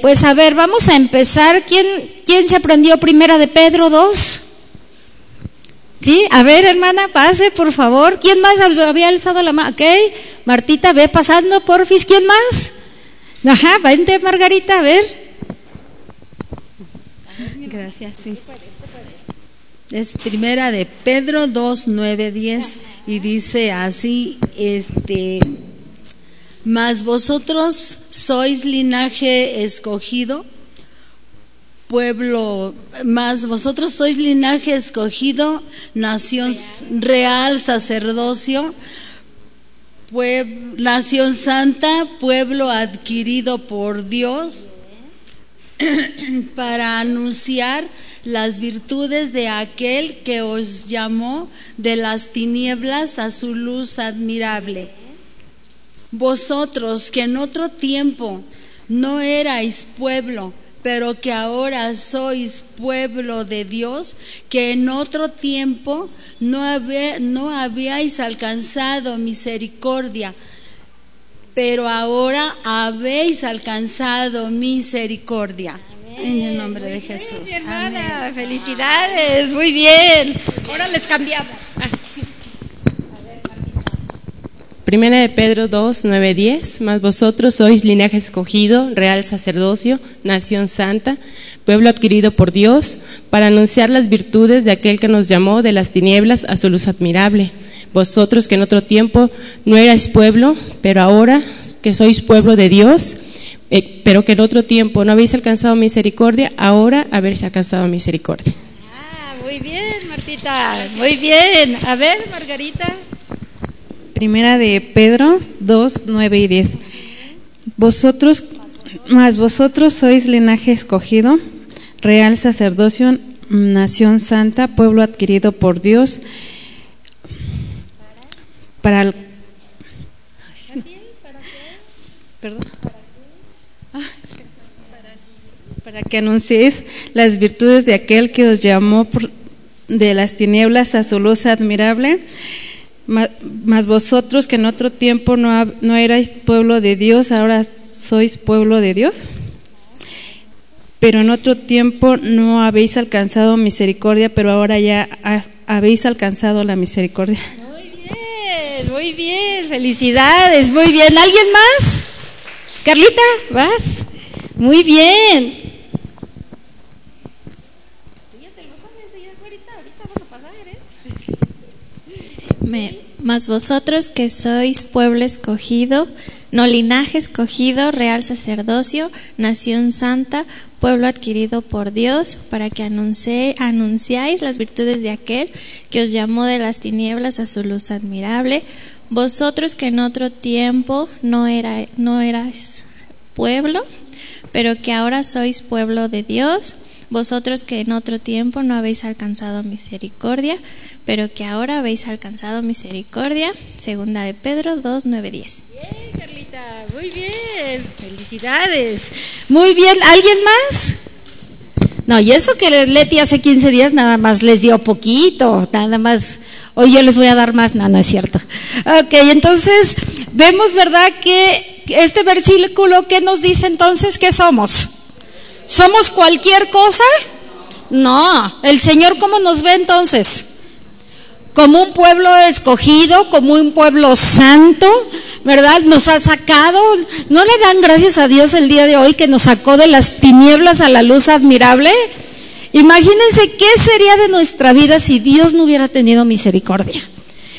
Pues a ver, vamos a empezar. ¿Quién, quién se aprendió primera de Pedro 2? Sí, a ver, hermana, pase, por favor. ¿Quién más había alzado la mano? Ok, Martita, ve pasando, porfis. ¿Quién más? Ajá, vente, Margarita, a ver. Gracias, sí. Es primera de Pedro 2, 9, 10 y dice así, este, mas vosotros sois linaje escogido, pueblo, mas vosotros sois linaje escogido, nación real, sacerdocio, nación santa, pueblo adquirido por Dios, para anunciar las virtudes de aquel que os llamó de las tinieblas a su luz admirable vosotros que en otro tiempo no erais pueblo, pero que ahora sois pueblo de Dios, que en otro tiempo no, no habíais alcanzado misericordia, pero ahora habéis alcanzado misericordia. En el nombre de Jesús. hermana, felicidades, muy bien. Ahora les cambiamos. Primera de Pedro 2, 9, 10, mas vosotros sois linaje escogido, real sacerdocio, nación santa, pueblo adquirido por Dios, para anunciar las virtudes de aquel que nos llamó de las tinieblas a su luz admirable. Vosotros que en otro tiempo no erais pueblo, pero ahora que sois pueblo de Dios, eh, pero que en otro tiempo no habéis alcanzado misericordia, ahora habéis alcanzado misericordia. Ah, muy bien, Martita, muy bien. A ver, Margarita. Primera de Pedro 2, 9 y 10. Vosotros, más vosotros sois linaje escogido, real sacerdocio, nación santa, pueblo adquirido por Dios, para el, Perdón. Para que anunciéis las virtudes de aquel que os llamó de las tinieblas a su luz admirable mas vosotros que en otro tiempo no, no erais pueblo de Dios, ahora sois pueblo de Dios. Pero en otro tiempo no habéis alcanzado misericordia, pero ahora ya habéis alcanzado la misericordia. Muy bien, muy bien, felicidades, muy bien. ¿Alguien más? Carlita, ¿vas? Muy bien. Mas vosotros que sois pueblo escogido, no linaje escogido, real sacerdocio, nación santa, pueblo adquirido por Dios, para que anuncie, anunciáis las virtudes de aquel que os llamó de las tinieblas a su luz admirable, vosotros que en otro tiempo no erais pueblo, pero que ahora sois pueblo de Dios, vosotros que en otro tiempo no habéis alcanzado misericordia, pero que ahora habéis alcanzado misericordia. Segunda de Pedro 2, 9, 10. Bien, Carlita, muy bien. Felicidades. Muy bien. ¿Alguien más? No, y eso que Leti hace 15 días nada más les dio poquito, nada más. Hoy yo les voy a dar más, no, no es cierto. Ok, entonces vemos, ¿verdad? Que este versículo, ¿qué nos dice entonces que somos? ¿Somos cualquier cosa? No, el Señor ¿cómo nos ve entonces? Como un pueblo escogido, como un pueblo santo, ¿verdad? Nos ha sacado, ¿no le dan gracias a Dios el día de hoy que nos sacó de las tinieblas a la luz admirable? Imagínense qué sería de nuestra vida si Dios no hubiera tenido misericordia.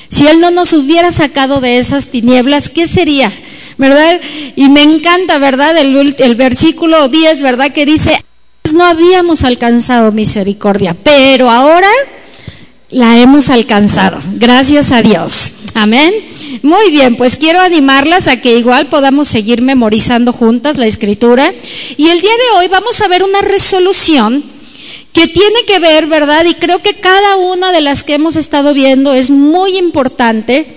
Si Él no nos hubiera sacado de esas tinieblas, ¿qué sería? ¿Verdad? Y me encanta, ¿verdad? El, versículo 10, ¿verdad? Que dice, no habíamos alcanzado misericordia, pero ahora la hemos alcanzado. Gracias a Dios. Amén. Muy bien, pues quiero animarlas a que igual podamos seguir memorizando juntas la escritura. Y el día de hoy vamos a ver una resolución que tiene que ver, ¿verdad? Y creo que cada una de las que hemos estado viendo es muy importante.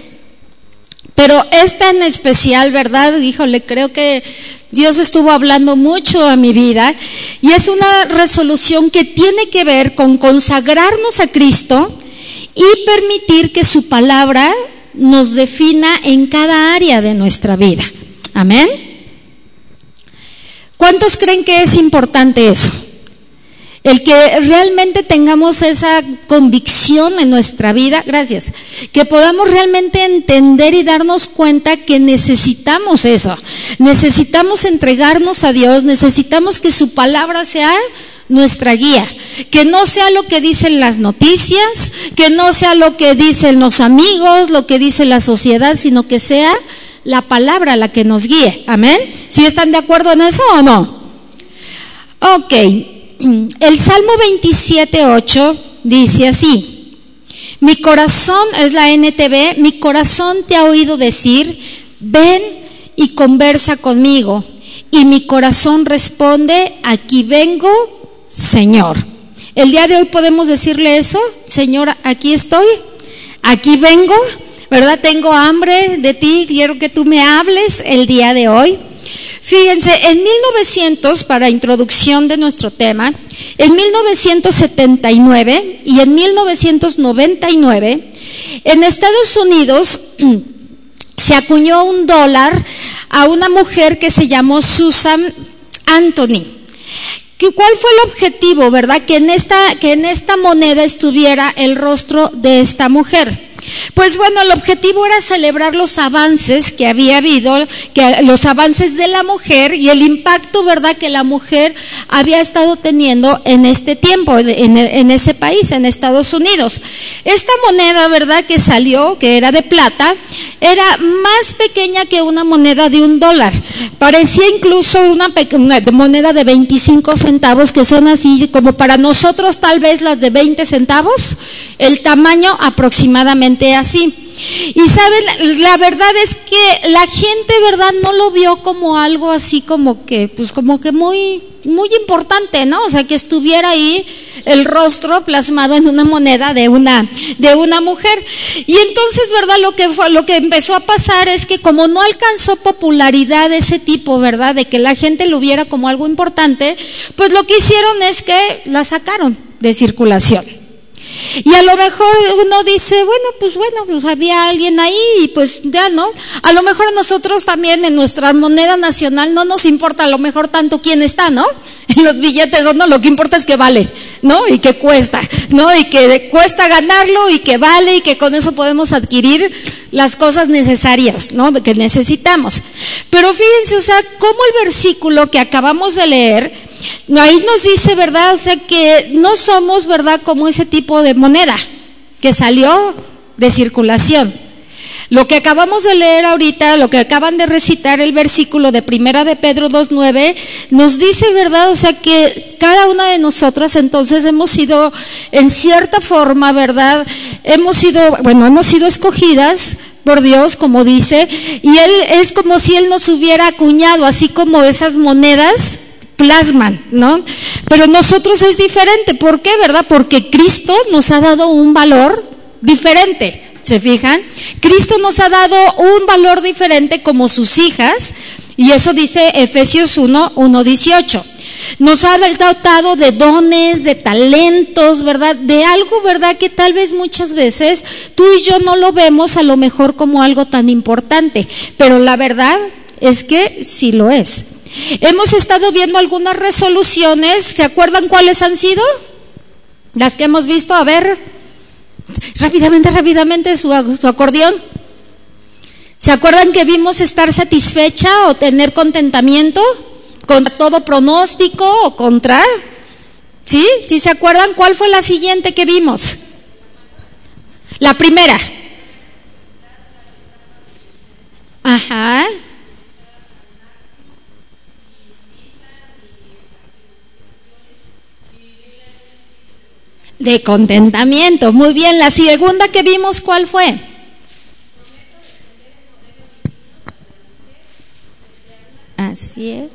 Pero esta en especial, ¿verdad? Híjole, creo que Dios estuvo hablando mucho a mi vida y es una resolución que tiene que ver con consagrarnos a Cristo y permitir que su palabra nos defina en cada área de nuestra vida. Amén. ¿Cuántos creen que es importante eso? El que realmente tengamos esa convicción en nuestra vida, gracias, que podamos realmente entender y darnos cuenta que necesitamos eso, necesitamos entregarnos a Dios, necesitamos que su palabra sea nuestra guía, que no sea lo que dicen las noticias, que no sea lo que dicen los amigos, lo que dice la sociedad, sino que sea la palabra la que nos guíe. Amén. ¿Sí están de acuerdo en eso o no? Ok. El Salmo 27.8 dice así. Mi corazón, es la NTV, mi corazón te ha oído decir, ven y conversa conmigo. Y mi corazón responde, aquí vengo, Señor. El día de hoy podemos decirle eso, Señor, aquí estoy, aquí vengo, ¿verdad? Tengo hambre de ti, quiero que tú me hables el día de hoy. Fíjense, en 1900, para introducción de nuestro tema, en 1979 y en 1999, en Estados Unidos se acuñó un dólar a una mujer que se llamó Susan Anthony. ¿Cuál fue el objetivo, verdad? Que en, esta, que en esta moneda estuviera el rostro de esta mujer. Pues bueno, el objetivo era celebrar los avances que había habido, que los avances de la mujer y el impacto, ¿verdad?, que la mujer había estado teniendo en este tiempo, en, ese país, en Estados Unidos. Esta moneda, ¿verdad?, que salió, que era de plata, era más pequeña que una moneda de un dólar. Parecía incluso una, una moneda de 25 centavos, que son así como para nosotros tal vez las de 20 centavos, el tamaño aproximadamente así. Y saben, la verdad es que la gente, ¿verdad? No lo vio como algo así como que, pues como que muy, muy importante, ¿no? O sea, que estuviera ahí el rostro plasmado en una moneda de una, de una mujer. Y entonces, ¿verdad? Lo que fue, lo que empezó a pasar es que como no alcanzó popularidad ese tipo, ¿verdad? De que la gente lo viera como algo importante, pues lo que hicieron es que la sacaron de circulación. Y a lo mejor uno dice, bueno, pues bueno, pues había alguien ahí y pues ya no. A lo mejor a nosotros también en nuestra moneda nacional no nos importa a lo mejor tanto quién está, ¿no? En los billetes o no, lo que importa es que vale, ¿no? Y que cuesta, ¿no? Y que cuesta ganarlo y que vale y que con eso podemos adquirir las cosas necesarias, ¿no? Que necesitamos. Pero fíjense, o sea, cómo el versículo que acabamos de leer Ahí nos dice, ¿verdad? O sea, que no somos, ¿verdad? Como ese tipo de moneda que salió de circulación. Lo que acabamos de leer ahorita, lo que acaban de recitar el versículo de Primera de Pedro 2.9, nos dice, ¿verdad? O sea que cada una de nosotras entonces hemos sido, en cierta forma, ¿verdad? Hemos sido, bueno, hemos sido escogidas por Dios, como dice, y Él es como si Él nos hubiera acuñado, así como esas monedas plasman, ¿no? Pero nosotros es diferente. ¿Por qué, verdad? Porque Cristo nos ha dado un valor diferente. ¿Se fijan? Cristo nos ha dado un valor diferente como sus hijas, y eso dice Efesios 1, 1, 18. Nos ha dotado de dones, de talentos, ¿verdad? De algo, ¿verdad? Que tal vez muchas veces tú y yo no lo vemos a lo mejor como algo tan importante, pero la verdad es que sí lo es. Hemos estado viendo algunas resoluciones, ¿se acuerdan cuáles han sido? Las que hemos visto, a ver, rápidamente, rápidamente su, acordeón. ¿Se acuerdan que vimos estar satisfecha o tener contentamiento contra todo pronóstico o contra? ¿Sí? ¿Sí se acuerdan cuál fue la siguiente que vimos? La primera. Ajá. De contentamiento. Muy bien, la segunda que vimos, ¿cuál fue? Así es.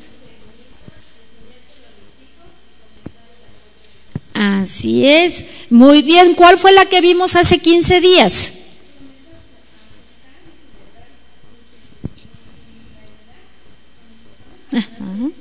Así es. Muy bien, ¿cuál fue la que vimos hace 15 días? Ajá.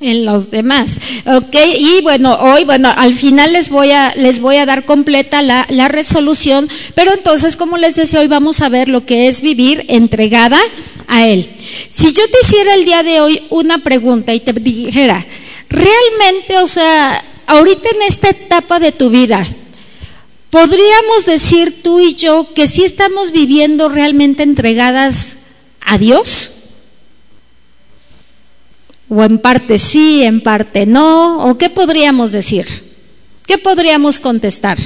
En los demás. Ok, y bueno, hoy, bueno, al final les voy a, les voy a dar completa la, la resolución, pero entonces, como les decía, hoy vamos a ver lo que es vivir entregada a Él. Si yo te hiciera el día de hoy una pregunta y te dijera, realmente, o sea, ahorita en esta etapa de tu vida, ¿podríamos decir tú y yo que sí estamos viviendo realmente entregadas a Dios? ¿O en parte sí, en parte no? ¿O qué podríamos decir? ¿Qué podríamos contestar?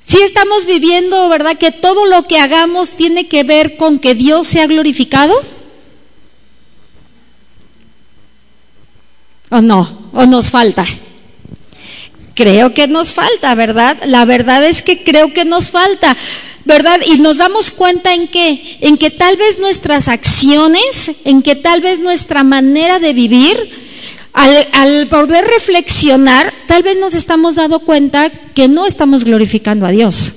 Si estamos viviendo, ¿verdad? Que todo lo que hagamos tiene que ver con que Dios sea glorificado. ¿O no? ¿O nos falta? Creo que nos falta, ¿verdad? La verdad es que creo que nos falta. ¿Verdad? Y nos damos cuenta en que, en que tal vez nuestras acciones, en que tal vez nuestra manera de vivir, al, al, poder reflexionar, tal vez nos estamos dando cuenta que no estamos glorificando a Dios.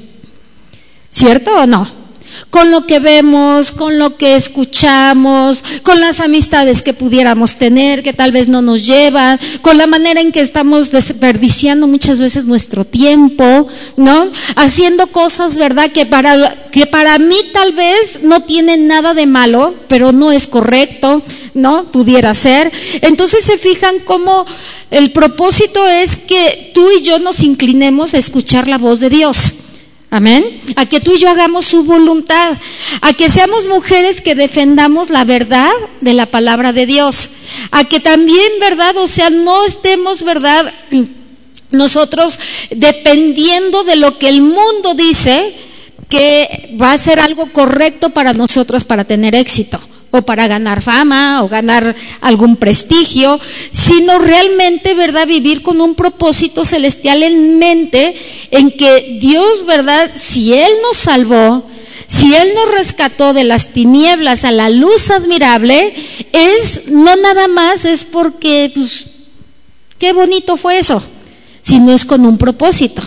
¿Cierto o no? Con lo que vemos, con lo que escuchamos, con las amistades que pudiéramos tener, que tal vez no nos llevan, con la manera en que estamos desperdiciando muchas veces nuestro tiempo, ¿no? Haciendo cosas, ¿verdad? Que para, que para mí tal vez no tienen nada de malo, pero no es correcto, ¿no? Pudiera ser. Entonces se fijan cómo el propósito es que tú y yo nos inclinemos a escuchar la voz de Dios. Amén. A que tú y yo hagamos su voluntad. A que seamos mujeres que defendamos la verdad de la palabra de Dios. A que también, ¿verdad? O sea, no estemos, ¿verdad? Nosotros dependiendo de lo que el mundo dice que va a ser algo correcto para nosotros para tener éxito o para ganar fama o ganar algún prestigio, sino realmente, ¿verdad?, vivir con un propósito celestial en mente, en que Dios, ¿verdad?, si Él nos salvó, si Él nos rescató de las tinieblas a la luz admirable, es no nada más, es porque, pues, qué bonito fue eso, sino es con un propósito.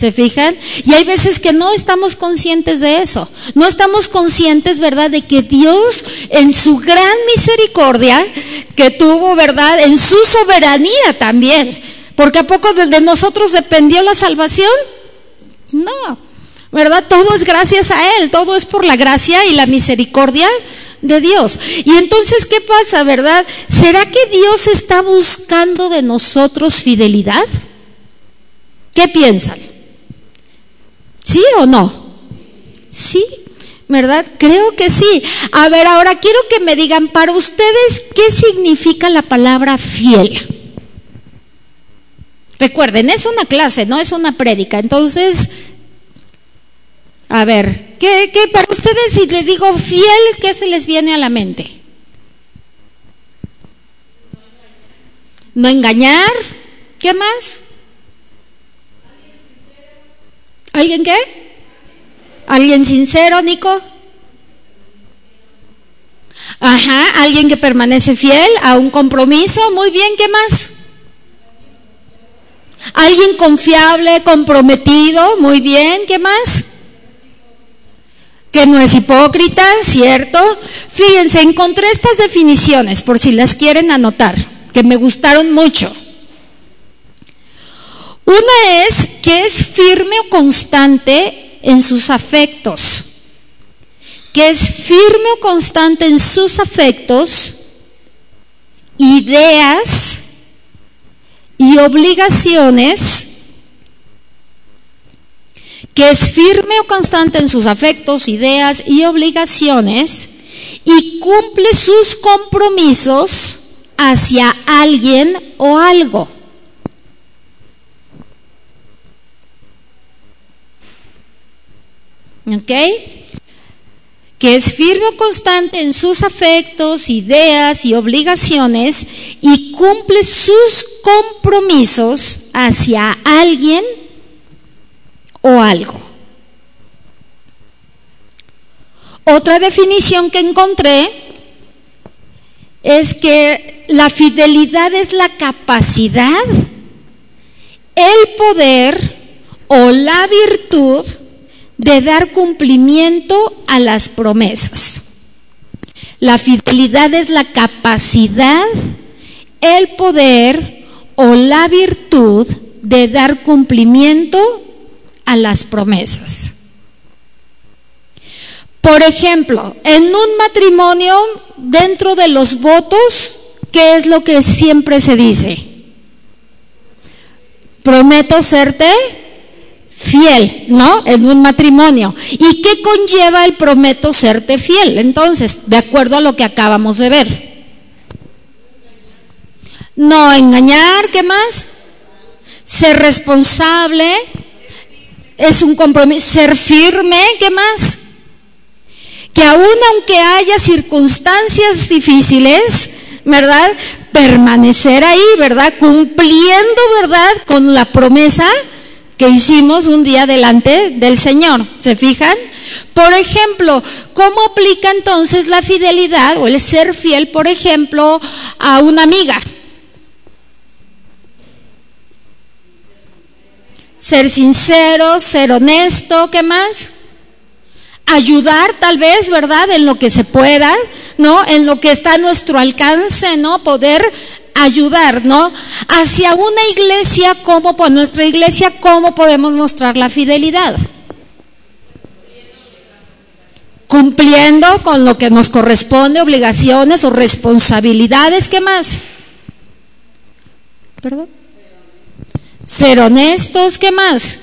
¿Se fijan? Y hay veces que no estamos conscientes de eso. No estamos conscientes, ¿verdad?, de que Dios en su gran misericordia que tuvo, ¿verdad?, en su soberanía también. Porque a poco de nosotros dependió la salvación? No. ¿Verdad? Todo es gracias a Él, todo es por la gracia y la misericordia de Dios. Y entonces, ¿qué pasa, verdad? ¿Será que Dios está buscando de nosotros fidelidad? ¿Qué piensan? ¿Sí o no? Sí, ¿verdad? Creo que sí. A ver, ahora quiero que me digan para ustedes qué significa la palabra fiel. Recuerden, es una clase, no es una prédica. Entonces, a ver, ¿qué, ¿qué, para ustedes si les digo fiel, qué se les viene a la mente? No engañar. ¿Qué más? ¿Alguien qué? ¿Alguien sincero, Nico? Ajá, alguien que permanece fiel a un compromiso. Muy bien, ¿qué más? Alguien confiable, comprometido. Muy bien, ¿qué más? Que no es hipócrita, ¿cierto? Fíjense, encontré estas definiciones por si las quieren anotar, que me gustaron mucho. Una es que es firme o constante en sus afectos, que es firme o constante en sus afectos, ideas y obligaciones, que es firme o constante en sus afectos, ideas y obligaciones, y cumple sus compromisos hacia alguien o algo. ¿Ok? Que es firme o constante en sus afectos, ideas y obligaciones y cumple sus compromisos hacia alguien o algo. Otra definición que encontré es que la fidelidad es la capacidad, el poder o la virtud de dar cumplimiento a las promesas. La fidelidad es la capacidad, el poder o la virtud de dar cumplimiento a las promesas. Por ejemplo, en un matrimonio, dentro de los votos, ¿qué es lo que siempre se dice? Prometo serte fiel, ¿no? En un matrimonio. ¿Y qué conlleva el prometo serte fiel? Entonces, de acuerdo a lo que acabamos de ver. No engañar, ¿qué más? Ser responsable, es un compromiso. Ser firme, ¿qué más? Que aún aunque haya circunstancias difíciles, ¿verdad? Permanecer ahí, ¿verdad? Cumpliendo, ¿verdad? Con la promesa que hicimos un día delante del Señor. ¿Se fijan? Por ejemplo, ¿cómo aplica entonces la fidelidad o el ser fiel, por ejemplo, a una amiga? Ser sincero, ser honesto, ¿qué más? Ayudar tal vez, ¿verdad? En lo que se pueda, ¿no? En lo que está a nuestro alcance, ¿no? Poder ayudar, ¿no? Hacia una iglesia, como por nuestra iglesia, ¿cómo podemos mostrar la fidelidad? Cumpliendo con lo que nos corresponde, obligaciones o responsabilidades, ¿qué más? ¿Perdón? Ser honestos, ¿qué más?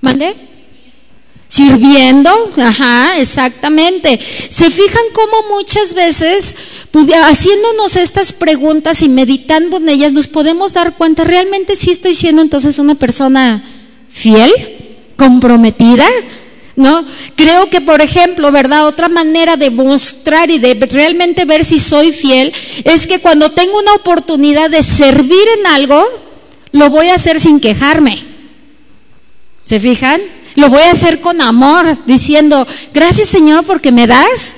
¿Mande? Sirviendo, ajá, exactamente. Se fijan cómo muchas veces, pues, haciéndonos estas preguntas y meditando en ellas, nos podemos dar cuenta, realmente sí estoy siendo entonces una persona fiel, comprometida, ¿no? Creo que, por ejemplo, ¿verdad? Otra manera de mostrar y de realmente ver si soy fiel es que cuando tengo una oportunidad de servir en algo, lo voy a hacer sin quejarme. ¿Se fijan? Lo voy a hacer con amor, diciendo, gracias Señor porque me das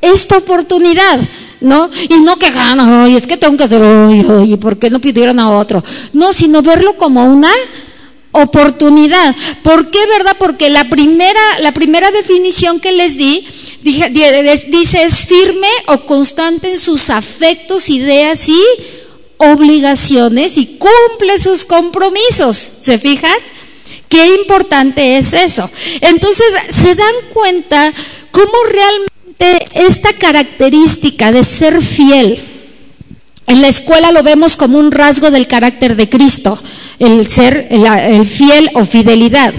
esta oportunidad. ¿no? Y no quejando, y es que tengo que hacer, hoy, ¿y por qué no pidieron a otro? No, sino verlo como una oportunidad. ¿Por qué, verdad? Porque la primera, la primera definición que les di dice es firme o constante en sus afectos, ideas y obligaciones y cumple sus compromisos. ¿Se fijan? Qué importante es eso. Entonces, se dan cuenta cómo realmente esta característica de ser fiel, en la escuela lo vemos como un rasgo del carácter de Cristo, el ser el, fiel o fidelidad.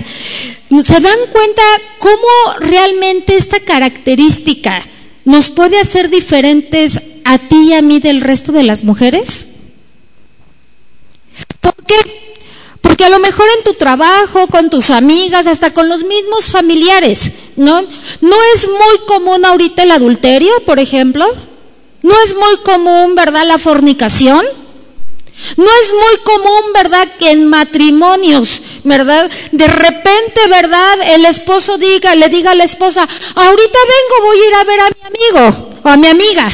¿Se dan cuenta cómo realmente esta característica nos puede hacer diferentes a ti y a mí del resto de las mujeres? ¿Por qué? Porque a lo mejor en tu trabajo, con tus amigas, hasta con los mismos familiares, ¿no? No es muy común ahorita el adulterio, por ejemplo. No es muy común, ¿verdad? La fornicación. No es muy común, ¿verdad? Que en matrimonios, ¿verdad? De repente, ¿verdad? El esposo diga, le diga a la esposa, ahorita vengo, voy a ir a ver a mi amigo o a mi amiga.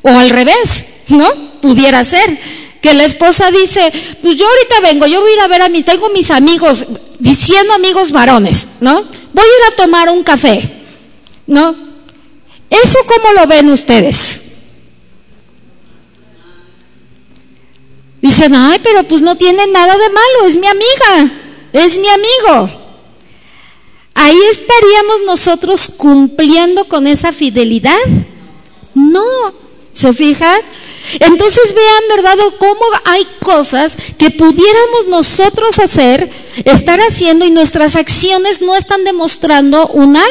O al revés, ¿no? Pudiera ser la esposa dice, pues yo ahorita vengo, yo voy a ir a ver a mí, tengo mis amigos, diciendo amigos varones, ¿no? Voy a ir a tomar un café, ¿no? ¿Eso cómo lo ven ustedes? Dicen, ay, pero pues no tiene nada de malo, es mi amiga, es mi amigo. Ahí estaríamos nosotros cumpliendo con esa fidelidad. No, ¿se fijan? Entonces vean, ¿verdad?, cómo hay cosas que pudiéramos nosotros hacer, estar haciendo y nuestras acciones no están demostrando una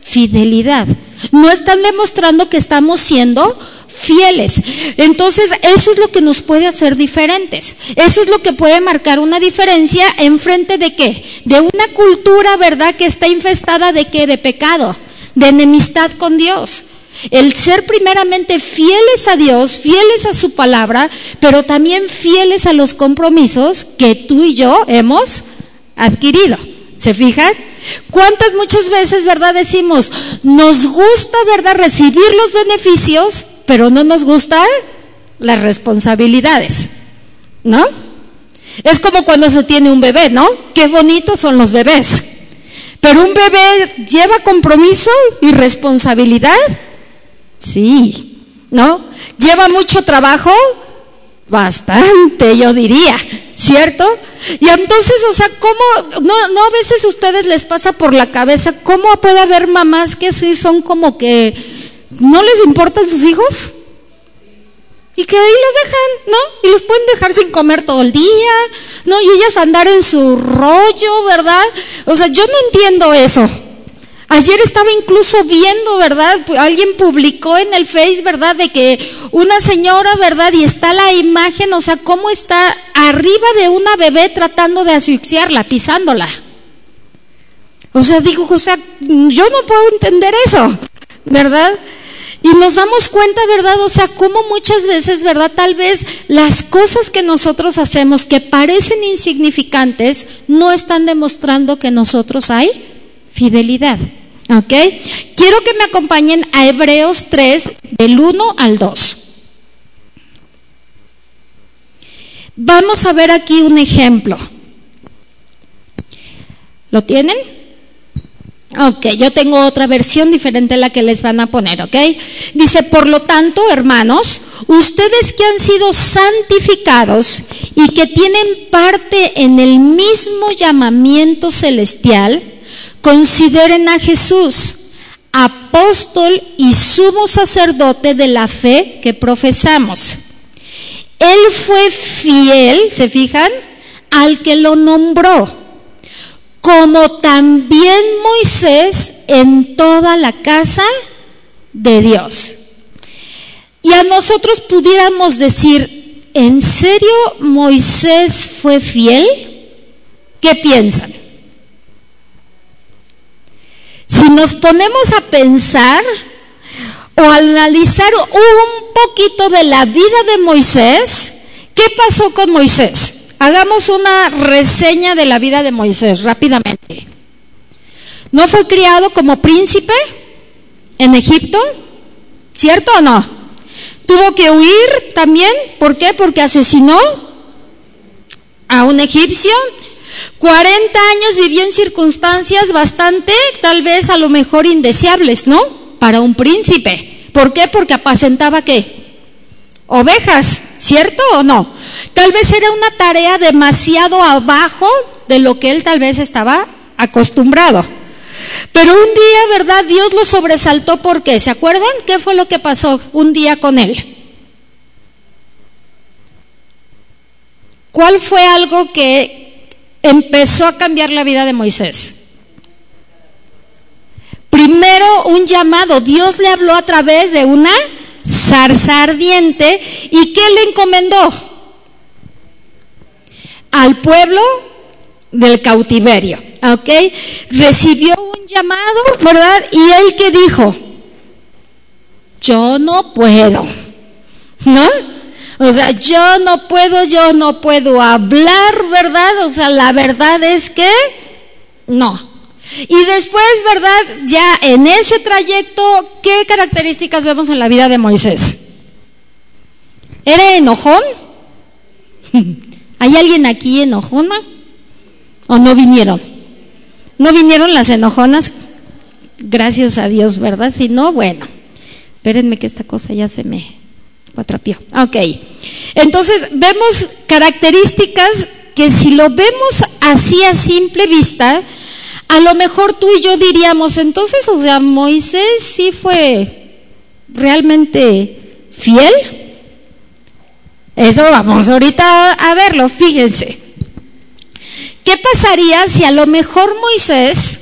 fidelidad, no están demostrando que estamos siendo fieles. Entonces, eso es lo que nos puede hacer diferentes. Eso es lo que puede marcar una diferencia en frente de qué? De una cultura, ¿verdad?, que está infestada de qué? De pecado, de enemistad con Dios. El ser primeramente fieles a Dios, fieles a su palabra, pero también fieles a los compromisos que tú y yo hemos adquirido. ¿Se fijan? ¿Cuántas muchas veces, verdad, decimos, nos gusta, verdad, recibir los beneficios, pero no nos gustan las responsabilidades? ¿No? Es como cuando se tiene un bebé, ¿no? Qué bonitos son los bebés. Pero un bebé lleva compromiso y responsabilidad. Sí, ¿no? ¿Lleva mucho trabajo? Bastante, yo diría, ¿cierto? Y entonces, o sea, ¿cómo, no, no a veces a ustedes les pasa por la cabeza, cómo puede haber mamás que sí son como que no les importan sus hijos? Y que ahí los dejan, ¿no? Y los pueden dejar sin comer todo el día, ¿no? Y ellas andar en su rollo, ¿verdad? O sea, yo no entiendo eso. Ayer estaba incluso viendo, ¿verdad? Alguien publicó en el Face, ¿verdad? De que una señora, ¿verdad? Y está la imagen, o sea, cómo está arriba de una bebé tratando de asfixiarla, pisándola. O sea, digo, o sea, yo no puedo entender eso, ¿verdad? Y nos damos cuenta, ¿verdad? O sea, cómo muchas veces, ¿verdad? Tal vez las cosas que nosotros hacemos que parecen insignificantes no están demostrando que nosotros hay fidelidad. ¿Ok? Quiero que me acompañen a Hebreos 3, del 1 al 2. Vamos a ver aquí un ejemplo. ¿Lo tienen? Ok, yo tengo otra versión diferente a la que les van a poner, ¿ok? Dice, por lo tanto, hermanos, ustedes que han sido santificados y que tienen parte en el mismo llamamiento celestial, Consideren a Jesús, apóstol y sumo sacerdote de la fe que profesamos. Él fue fiel, ¿se fijan? Al que lo nombró, como también Moisés en toda la casa de Dios. Y a nosotros pudiéramos decir, ¿en serio Moisés fue fiel? ¿Qué piensan? Si nos ponemos a pensar o analizar un poquito de la vida de Moisés, ¿qué pasó con Moisés? Hagamos una reseña de la vida de Moisés rápidamente. ¿No fue criado como príncipe en Egipto? ¿Cierto o no? Tuvo que huir también. ¿Por qué? Porque asesinó a un egipcio 40 años vivió en circunstancias bastante, tal vez a lo mejor indeseables, ¿no? Para un príncipe. ¿Por qué? Porque apacentaba qué? Ovejas, ¿cierto o no? Tal vez era una tarea demasiado abajo de lo que él tal vez estaba acostumbrado. Pero un día, ¿verdad? Dios lo sobresaltó porque, ¿se acuerdan? ¿Qué fue lo que pasó un día con él? ¿Cuál fue algo que empezó a cambiar la vida de Moisés. Primero un llamado, Dios le habló a través de una zarza ardiente y ¿qué le encomendó? Al pueblo del cautiverio, ¿ok? Recibió un llamado, ¿verdad? Y él que dijo, yo no puedo, ¿no? O sea, yo no puedo, yo no puedo hablar, ¿verdad? O sea, la verdad es que no. Y después, ¿verdad? Ya en ese trayecto, ¿qué características vemos en la vida de Moisés? ¿Era enojón? ¿Hay alguien aquí enojona? ¿O no vinieron? ¿No vinieron las enojonas? Gracias a Dios, ¿verdad? Si no, bueno, espérenme que esta cosa ya se me Ok. Entonces, vemos características que si lo vemos así a simple vista, a lo mejor tú y yo diríamos, entonces, o sea, Moisés sí fue realmente fiel. Eso vamos ahorita a verlo, fíjense. ¿Qué pasaría si a lo mejor Moisés,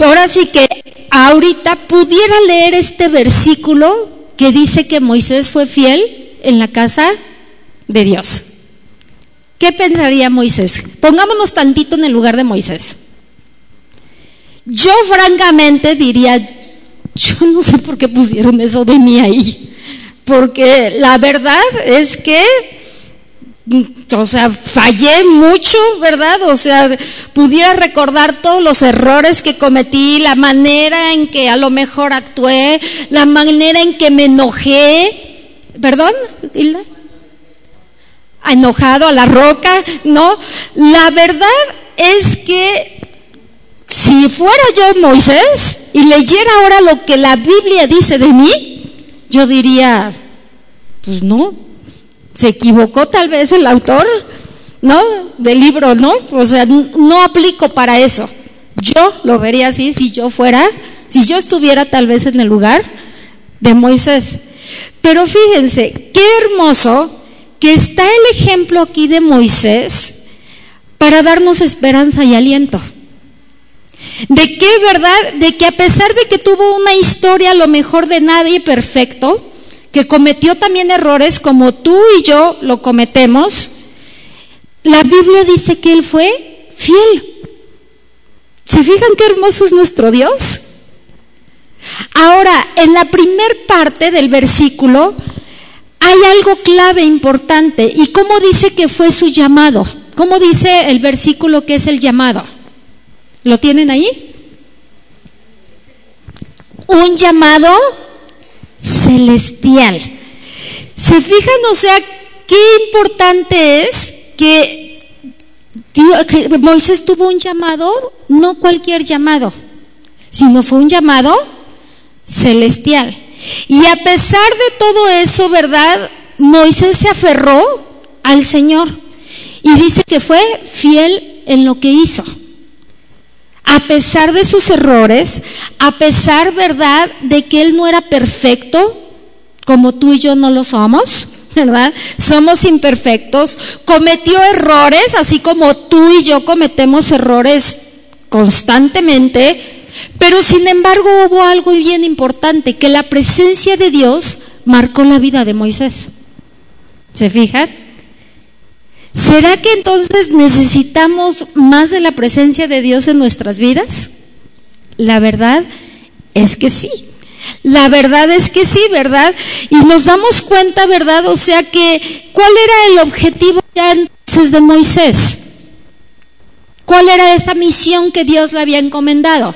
ahora sí que ahorita pudiera leer este versículo que dice que Moisés fue fiel en la casa de Dios. ¿Qué pensaría Moisés? Pongámonos tantito en el lugar de Moisés. Yo francamente diría, yo no sé por qué pusieron eso de mí ahí, porque la verdad es que o sea, fallé mucho, ¿verdad? O sea, pudiera recordar todos los errores que cometí, la manera en que a lo mejor actué, la manera en que me enojé, ¿perdón, Hilda? Enojado a la roca, ¿no? La verdad es que si fuera yo Moisés y leyera ahora lo que la Biblia dice de mí, yo diría, pues no, se equivocó tal vez el autor, ¿no? Del libro, ¿no? O sea, no aplico para eso. Yo lo vería así si yo fuera, si yo estuviera tal vez en el lugar de Moisés. Pero fíjense, qué hermoso que está el ejemplo aquí de Moisés para darnos esperanza y aliento. De qué verdad, de que a pesar de que tuvo una historia a lo mejor de nadie perfecto, que cometió también errores como tú y yo lo cometemos, la Biblia dice que él fue fiel. ¿Se fijan qué hermoso es nuestro Dios? Ahora, en la primer parte del versículo hay algo clave importante. ¿Y cómo dice que fue su llamado? ¿Cómo dice el versículo que es el llamado? ¿Lo tienen ahí? Un llamado celestial. ¿Se fijan? O sea, qué importante es que, que Moisés tuvo un llamado, no cualquier llamado, sino fue un llamado celestial. Y a pesar de todo eso, ¿verdad? Moisés se aferró al Señor y dice que fue fiel en lo que hizo. A pesar de sus errores, a pesar, ¿verdad?, de que él no era perfecto, como tú y yo no lo somos, ¿verdad? Somos imperfectos, cometió errores, así como tú y yo cometemos errores constantemente, pero sin embargo hubo algo bien importante, que la presencia de Dios marcó la vida de Moisés. ¿Se fijan? ¿Será que entonces necesitamos más de la presencia de Dios en nuestras vidas? La verdad es que sí. La verdad es que sí, ¿verdad? Y nos damos cuenta, ¿verdad? O sea que, ¿cuál era el objetivo ya entonces de Moisés? ¿Cuál era esa misión que Dios le había encomendado?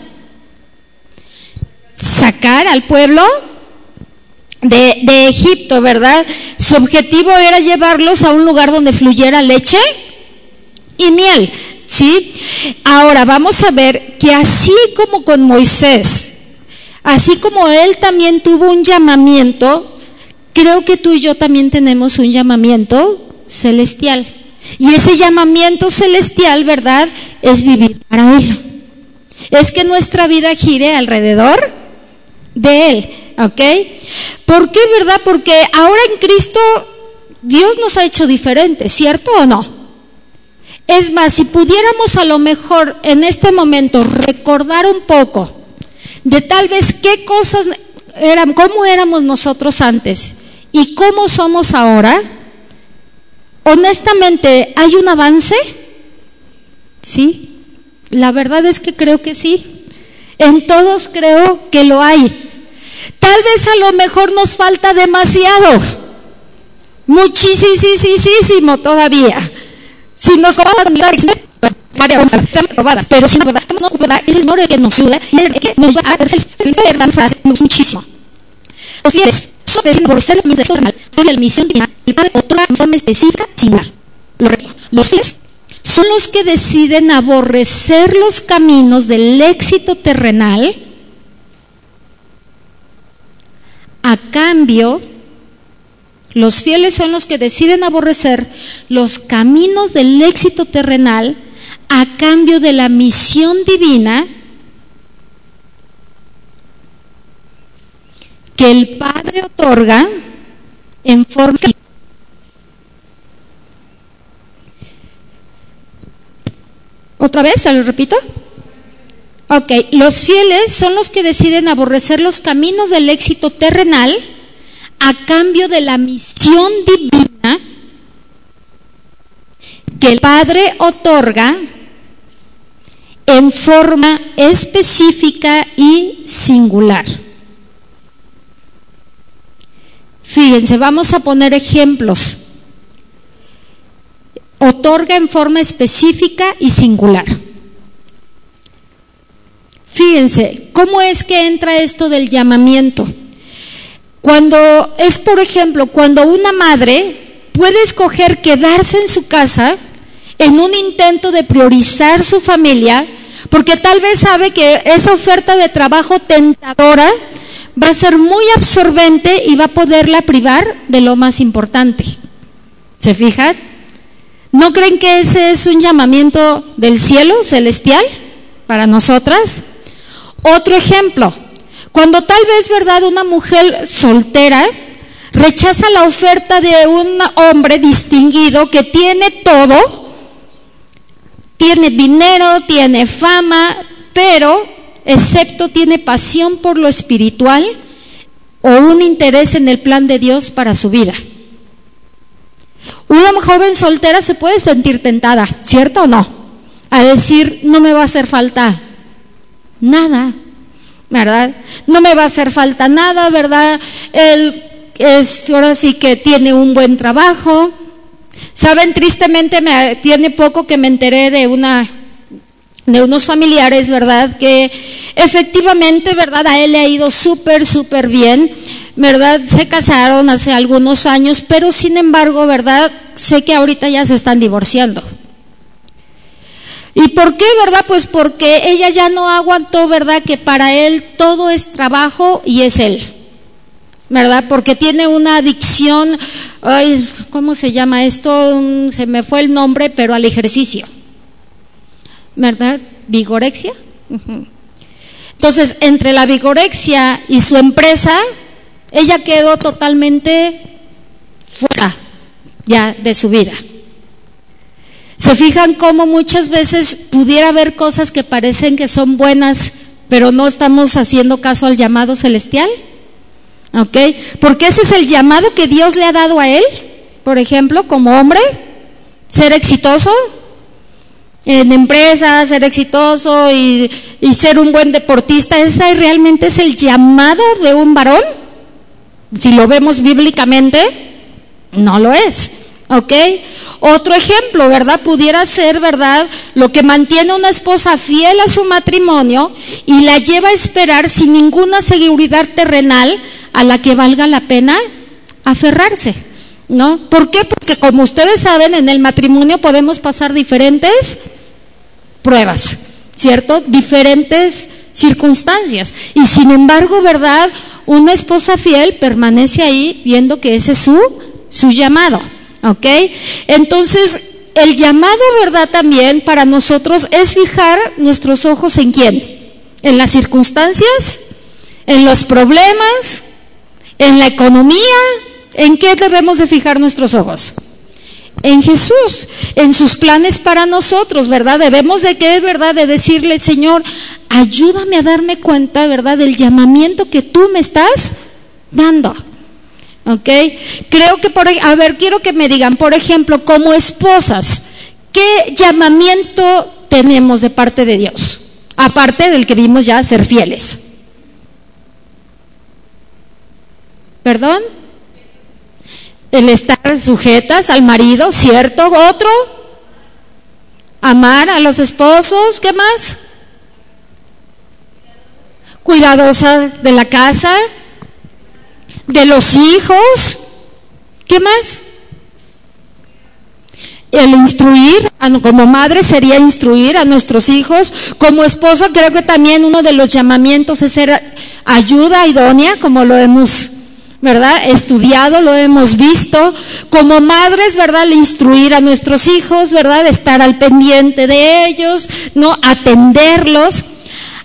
sacar al pueblo de, Egipto, ¿verdad? Su objetivo era llevarlos a un lugar donde fluyera leche y miel, ¿sí? Ahora vamos a ver que así como con Moisés, así como él también tuvo un llamamiento, creo que tú y yo también tenemos un llamamiento celestial. Y ese llamamiento celestial, ¿verdad? Es vivir para Él. Es que nuestra vida gire alrededor de Él, ¿ok? ¿Por qué, verdad? Porque ahora en Cristo Dios nos ha hecho diferentes, ¿cierto o no? Es más, si pudiéramos a lo mejor en este momento recordar un poco de tal vez qué cosas eran, cómo éramos nosotros antes y cómo somos ahora, honestamente, ¿hay un avance? Sí, la verdad es que creo que sí. En todos creo que lo hay. Tal vez a lo mejor nos falta demasiado. Muchísimo todavía. Si nos pero si no. Es el Señor que nos ayuda y el que nos va a hacer gran frase, muchísimo. Los fieles, por ser la normal, la misión divina, el Padre otra forma específica, singular. Los fieles son los que deciden aborrecer los caminos del éxito terrenal a cambio los fieles son los que deciden aborrecer los caminos del éxito terrenal a cambio de la misión divina que el Padre otorga en forma ¿Otra vez? ¿Se lo repito? Ok, los fieles son los que deciden aborrecer los caminos del éxito terrenal a cambio de la misión divina que el Padre otorga en forma específica y singular. Fíjense, vamos a poner ejemplos otorga en forma específica y singular. Fíjense, ¿cómo es que entra esto del llamamiento? Cuando es, por ejemplo, cuando una madre puede escoger quedarse en su casa en un intento de priorizar su familia, Porque tal vez sabe que esa oferta de trabajo tentadora va a ser muy absorbente y va a poderla privar de lo más importante. ¿Se fijan? ¿No creen que ese es un llamamiento del cielo celestial para nosotras? Otro ejemplo, cuando tal vez, ¿verdad?, una mujer soltera rechaza la oferta de un hombre distinguido que tiene todo, tiene dinero, tiene fama, pero excepto tiene pasión por lo espiritual o un interés en el plan de Dios para su vida. Una joven soltera se puede sentir tentada, ¿cierto o no? A decir, no me va a hacer falta nada, ¿verdad? No me va a hacer falta nada, ¿verdad? Él es ahora sí que tiene un buen trabajo. Saben, tristemente me tiene poco que me enteré de una de unos familiares, ¿verdad? Que efectivamente, ¿verdad? A él le ha ido súper, súper bien, ¿verdad? Se casaron hace algunos años, pero sin embargo, ¿verdad? Sé que ahorita ya se están divorciando. ¿Y por qué, verdad? Pues porque ella ya no aguantó, ¿verdad? Que para él todo es trabajo y es él. ¿Verdad? Porque tiene una adicción, ay, ¿cómo se llama esto? Se me fue el nombre, pero al ejercicio. ¿verdad? Vigorexia. Entonces, entre la vigorexia y su empresa, ella quedó totalmente fuera ya de su vida. ¿Se fijan cómo muchas veces pudiera haber cosas que parecen que son buenas, pero no estamos haciendo caso al llamado celestial? ¿Ok? Porque ese es el llamado que Dios le ha dado a él, por ejemplo, como hombre, ser exitoso, en empresas, ser exitoso y, ser un buen deportista, ¿esa realmente es el llamado de un varón? Si lo vemos bíblicamente, no lo es. ¿Ok? Otro ejemplo, ¿verdad? Pudiera ser, ¿verdad? Lo que mantiene una esposa fiel a su matrimonio y la lleva a esperar sin ninguna seguridad terrenal a la que valga la pena aferrarse. ¿No? ¿Por qué? Porque como ustedes saben, en el matrimonio podemos pasar diferentes pruebas, ¿cierto? Diferentes circunstancias. Y sin embargo, ¿verdad? Una esposa fiel permanece ahí viendo que ese es su, su llamado, ¿ok? Entonces, el llamado, ¿verdad? También para nosotros es fijar nuestros ojos en quién? En las circunstancias, en los problemas, en la economía, ¿En qué debemos de fijar nuestros ojos? En Jesús, en sus planes para nosotros, ¿verdad? Debemos de qué, ¿verdad? De decirle, Señor, ayúdame a darme cuenta, ¿verdad? Del llamamiento que tú me estás dando. ¿Ok? Creo que, por, a ver, quiero que me digan, por ejemplo, como esposas, ¿qué llamamiento tenemos de parte de Dios? Aparte del que vimos ya, ser fieles. ¿Perdón? el estar sujetas al marido, ¿cierto? Otro, amar a los esposos, ¿qué más? Cuidadosa de la casa, de los hijos, ¿qué más? El instruir, como madre sería instruir a nuestros hijos, como esposa creo que también uno de los llamamientos es ser ayuda idónea, como lo hemos ¿verdad? Estudiado, lo hemos visto. Como madres, ¿verdad? El instruir a nuestros hijos, ¿verdad? Estar al pendiente de ellos, ¿no? Atenderlos.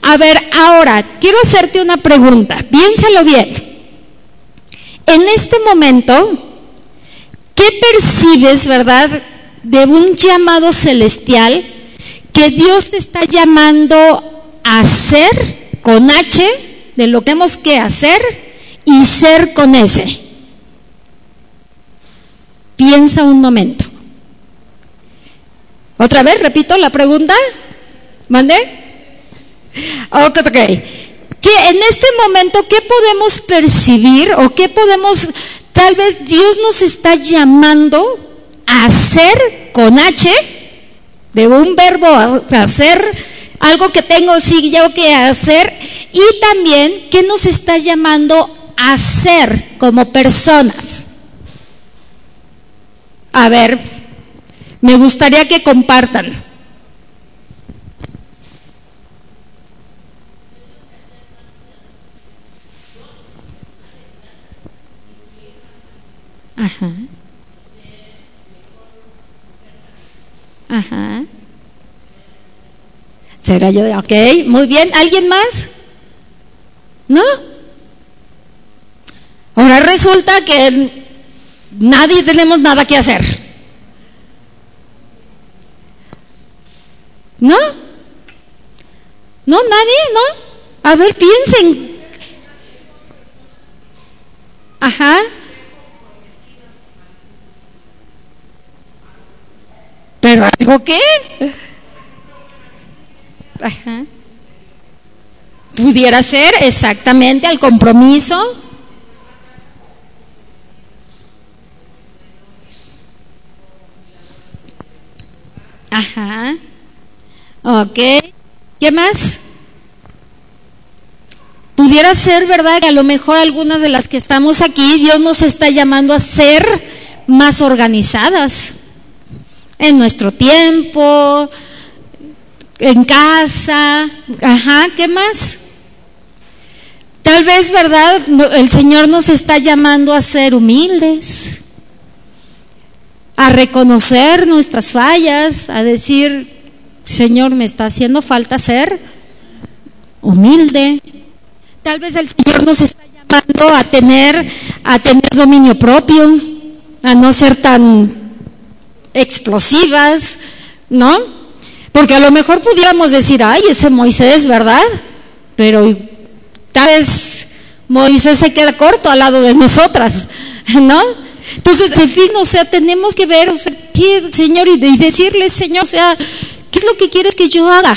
A ver, ahora, quiero hacerte una pregunta. Piénsalo bien. En este momento, ¿qué percibes, verdad, de un llamado celestial que Dios te está llamando a hacer con H, de lo que tenemos que hacer y ser con ese. Piensa un momento. Otra vez, repito la pregunta. ¿Mande? Ok, ok. Que en este momento, ¿qué podemos percibir o qué podemos, tal vez Dios nos está llamando a hacer con H, de un verbo hacer, algo que tengo sí yo que hacer, y también ¿qué nos está llamando hacer como personas. A ver, me gustaría que compartan. Ajá. Ajá. Será yo, ok, muy bien. ¿Alguien más? ¿No? Ahora resulta que nadie tenemos nada que hacer. ¿No? ¿No? ¿Nadie? ¿No? A ver, piensen. Ajá. ¿Pero algo qué? Ajá. Pudiera ser exactamente al compromiso. Ajá. Ok. ¿Qué más? Pudiera ser, ¿verdad? Que a lo mejor algunas de las que estamos aquí, Dios nos está llamando a ser más organizadas en nuestro tiempo, en casa, ajá, ¿qué más? Tal vez, ¿verdad? El Señor nos está llamando a ser humildes, a reconocer nuestras fallas, a decir, Señor, me está haciendo falta ser humilde. Tal vez el Señor nos está llamando a tener, a tener dominio propio, a no ser tan explosivas, ¿no? Porque a lo mejor pudiéramos decir, ay, ese Moisés, ¿verdad? Pero tal vez Moisés se queda corto al lado de nosotras, ¿no? Entonces, en fin, o sea, tenemos que ver, o sea, ¿qué, Señor? Y decirle, Señor, o sea, ¿qué es lo que quieres que yo haga?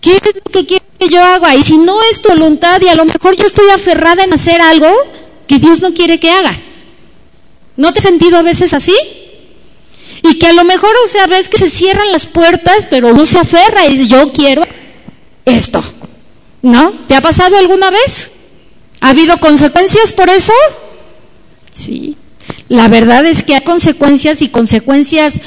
¿Qué es lo que quieres que yo haga? Y si no es tu voluntad y a lo mejor yo estoy aferrada en hacer algo que Dios no quiere que haga. ¿No te has sentido a veces así? Y que a lo mejor, o sea, ves que se cierran las puertas, pero uno se aferra y dice, yo quiero esto. ¿No? ¿Te ha pasado alguna vez? ¿Ha habido consecuencias por eso? Sí. La verdad es que hay consecuencias y consecuencias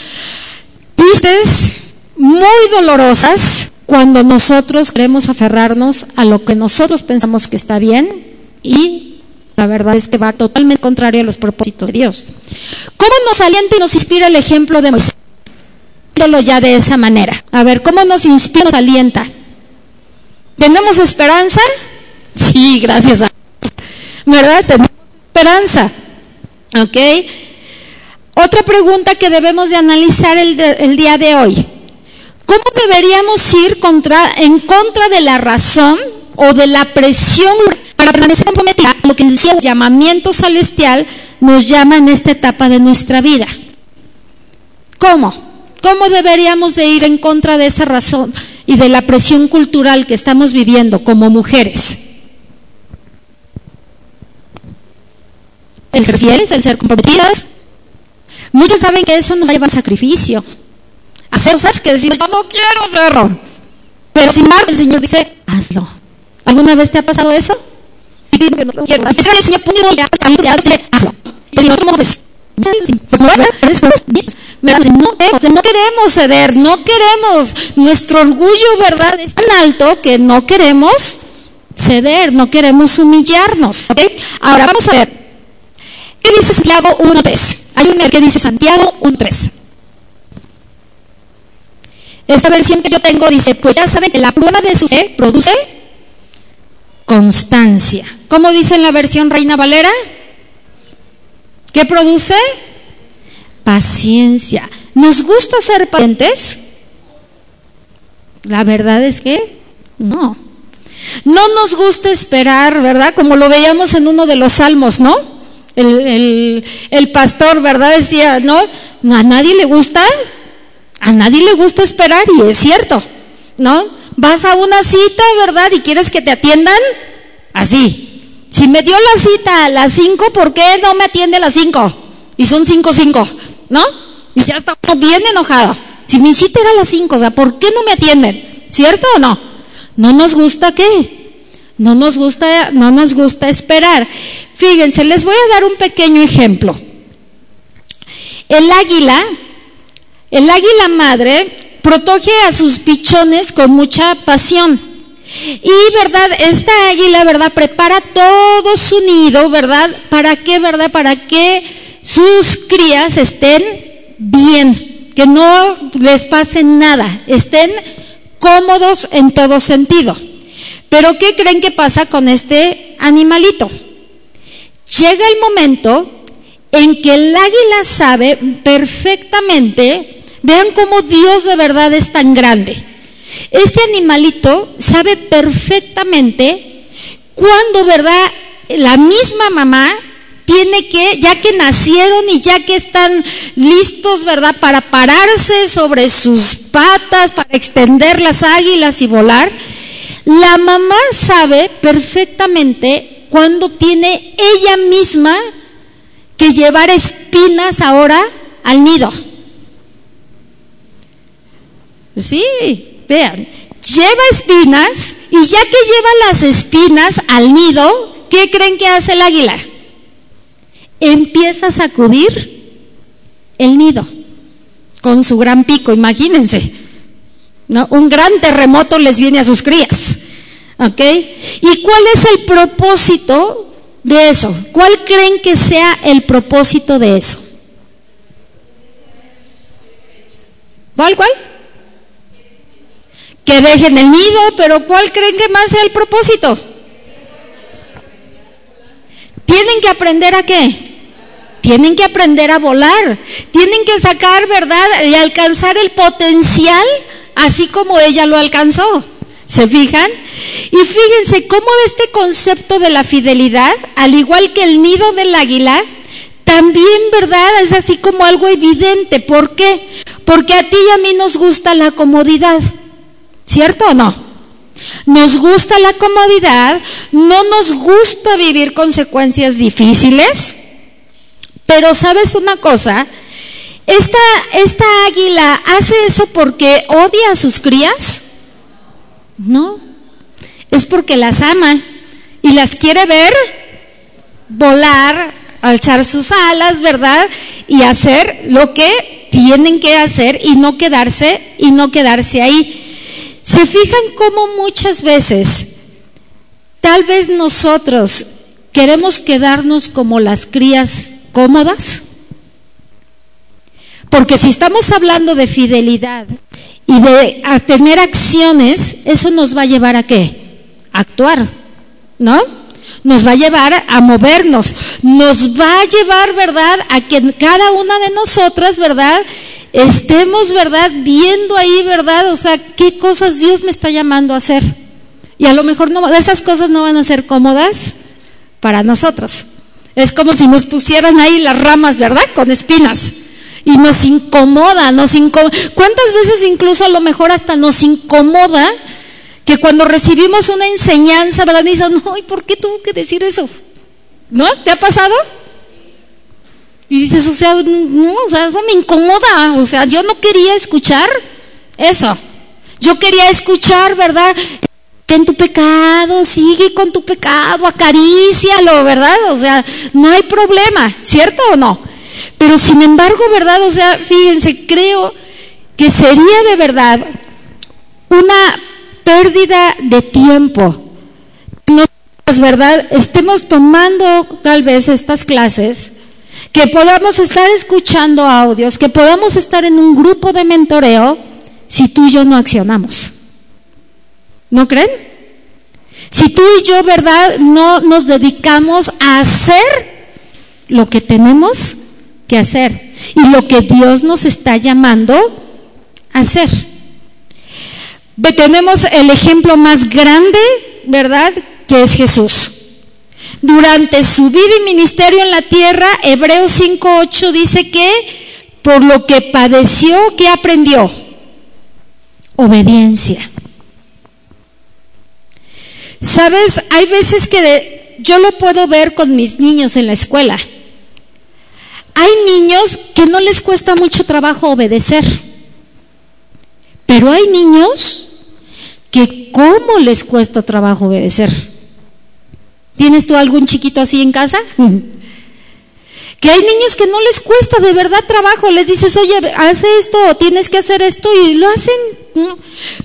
tristes, muy dolorosas, cuando nosotros queremos aferrarnos a lo que nosotros pensamos que está bien y la verdad es que va totalmente contrario a los propósitos de Dios. ¿Cómo nos alienta y nos inspira el ejemplo de Moisés? ya de esa manera. A ver, ¿cómo nos inspira nos alienta? ¿Tenemos esperanza? Sí, gracias a Dios. ¿Verdad? Tenemos esperanza. ¿Ok? Otra pregunta que debemos de analizar el, el día de hoy. ¿Cómo deberíamos ir contra, en contra de la razón o de la presión para permanecer comprometida lo que el llamamiento celestial nos llama en esta etapa de nuestra vida. ¿Cómo? ¿Cómo deberíamos de ir en contra de esa razón y de la presión cultural que estamos viviendo como mujeres? El ser fieles, el ser comprometidas. Muchos saben que eso nos lleva a sacrificio. Hacer cosas que decimos, yo no quiero hacerlo. Pero sin embargo, el Señor dice, hazlo. ¿Alguna vez te ha pasado eso? No queremos ceder, no queremos. Nuestro orgullo, ¿verdad? Es tan alto que no queremos ceder, no queremos humillarnos. Ahora vamos a ver. ¿Qué dice Santiago 1.3? Hay un que dice Santiago 1.3. Esta versión que yo tengo dice, pues ya saben que la prueba de su fe produce constancia. ¿Cómo dice en la versión Reina Valera? ¿Qué produce? Paciencia. ¿Nos gusta ser pacientes? La verdad es que no. No nos gusta esperar, ¿verdad? Como lo veíamos en uno de los salmos, ¿no? El, el pastor, ¿verdad? Decía, ¿no? A nadie le gusta, a nadie le gusta esperar y es cierto, ¿no? Vas a una cita, ¿verdad? Y quieres que te atiendan así. Si me dio la cita a las 5, ¿por qué no me atiende a las 5? Y son 5, 5, ¿no? Y ya está bien enojado. Si mi cita era a las 5, o sea, ¿por qué no me atienden? ¿Cierto o no? No nos gusta qué? No nos gusta, no nos gusta esperar. Fíjense, les voy a dar un pequeño ejemplo. El águila, el águila madre protege a sus pichones con mucha pasión. Y, ¿verdad? Esta águila, ¿verdad? Prepara todo su nido, ¿verdad? ¿Para qué, verdad? Para que sus crías estén bien, que no les pase nada, estén cómodos en todo sentido. Pero ¿qué creen que pasa con este animalito? Llega el momento en que el águila sabe perfectamente, vean cómo Dios de verdad es tan grande. Este animalito sabe perfectamente cuando, ¿verdad? La misma mamá tiene que, ya que nacieron y ya que están listos, ¿verdad? Para pararse sobre sus patas, para extender las águilas y volar, la mamá sabe perfectamente cuando tiene ella misma que llevar espinas ahora al nido. Sí, vean, lleva espinas y ya que lleva las espinas al nido, ¿qué creen que hace el águila? Empieza a sacudir el nido con su gran pico, imagínense. Un gran terremoto les viene a sus crías. ¿Ok? ¿Y cuál es el propósito de eso? ¿Cuál creen que sea el propósito de eso? ¿Cuál, cuál? Que dejen el nido, pero ¿cuál creen que más sea el propósito? Tienen que aprender a qué? Tienen que aprender a volar, tienen que sacar, ¿verdad? Y alcanzar el potencial así como ella lo alcanzó. ¿Se fijan? Y fíjense cómo este concepto de la fidelidad, al igual que el nido del águila, también, ¿verdad? Es así como algo evidente. ¿Por qué? Porque a ti y a mí nos gusta la comodidad. ¿Cierto o no? Nos gusta la comodidad, no nos gusta vivir consecuencias difíciles, pero sabes una cosa, esta, esta águila hace eso porque odia a sus crías. No, es porque las ama y las quiere ver volar, alzar sus alas, ¿verdad? Y hacer lo que tienen que hacer y no quedarse y no quedarse ahí. ¿Se fijan cómo muchas veces tal vez nosotros queremos quedarnos como las crías cómodas? Porque si estamos hablando de fidelidad y de tener acciones, eso nos va a llevar a qué? A actuar, ¿no? Nos va a llevar a movernos, nos va a llevar, ¿verdad? A que cada una de nosotras, ¿verdad? Estemos, ¿verdad? Viendo ahí, ¿verdad? O sea, qué cosas Dios me está llamando a hacer. Y a lo mejor esas cosas no van a ser cómodas para nosotros. Es como si nos pusieran ahí las ramas, ¿verdad? Con espinas y nos incomoda, nos incomoda. ¿Cuántas veces incluso a lo mejor hasta nos incomoda que cuando recibimos una enseñanza, ¿verdad? Dicen, no, ¿y por qué tuvo que decir eso? ¿No? ¿Te ha pasado? Y dices, o sea, no, o sea, eso me incomoda, o sea, yo no quería escuchar eso. Yo quería escuchar, ¿verdad? en tu pecado, sigue con tu pecado, acarícialo, ¿verdad? O sea, no hay problema, ¿cierto o no? Pero sin embargo, ¿verdad? O sea, fíjense, creo que sería de verdad una pérdida de tiempo. Nosotros, ¿verdad? Estemos tomando tal vez estas clases, que podamos estar escuchando audios, que podamos estar en un grupo de mentoreo, si tú y yo no accionamos. ¿No creen? Si tú y yo, ¿verdad? No nos dedicamos a hacer lo que tenemos que hacer y lo que Dios nos está llamando a hacer. Tenemos el ejemplo más grande, ¿verdad? Que es Jesús. Durante su vida y ministerio en la tierra, Hebreos 5.8 dice que por lo que padeció, ¿qué aprendió? Obediencia. Sabes, hay veces que yo lo puedo ver con mis niños en la escuela. Hay niños que no les cuesta mucho trabajo obedecer, pero hay niños que cómo les cuesta trabajo obedecer. ¿Tienes tú algún chiquito así en casa? Que hay niños que no les cuesta de verdad trabajo, les dices, oye, haz esto o tienes que hacer esto y lo hacen.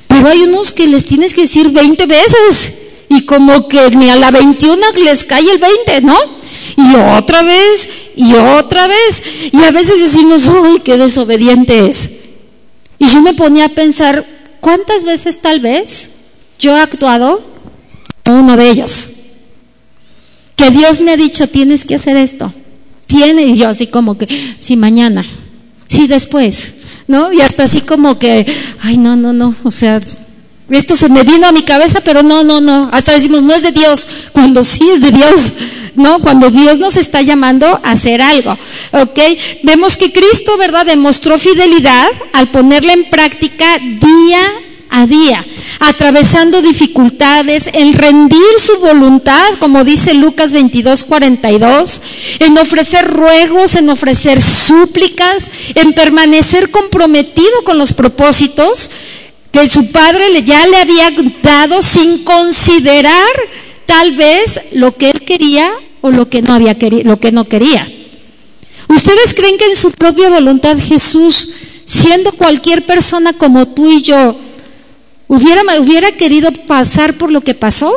Pero hay unos que les tienes que decir 20 veces y como que ni a la 21 les cae el 20, ¿no? Y otra vez, y otra vez. Y a veces decimos, uy, qué desobediente es. Y yo me ponía a pensar, ¿cuántas veces tal vez yo he actuado uno de ellos? Que Dios me ha dicho, tienes que hacer esto. Tiene, y yo así como que, sí, mañana, sí, después, ¿no? Y hasta así como que, ay, no, no, no, o sea, esto se me vino a mi cabeza, pero no, no, no. Hasta decimos, no es de Dios, cuando sí es de Dios, ¿no? Cuando Dios nos está llamando a hacer algo, ¿ok? Vemos que Cristo, ¿verdad?, demostró fidelidad al ponerla en práctica día a día, atravesando dificultades, en rendir su voluntad, como dice Lucas 22, 42, en ofrecer ruegos, en ofrecer súplicas, en permanecer comprometido con los propósitos que su padre ya le había dado sin considerar tal vez lo que él quería o lo que no había querido, lo que no quería. ¿Ustedes creen que en su propia voluntad Jesús, siendo cualquier persona como tú y yo, hubiera, querido pasar por lo que pasó?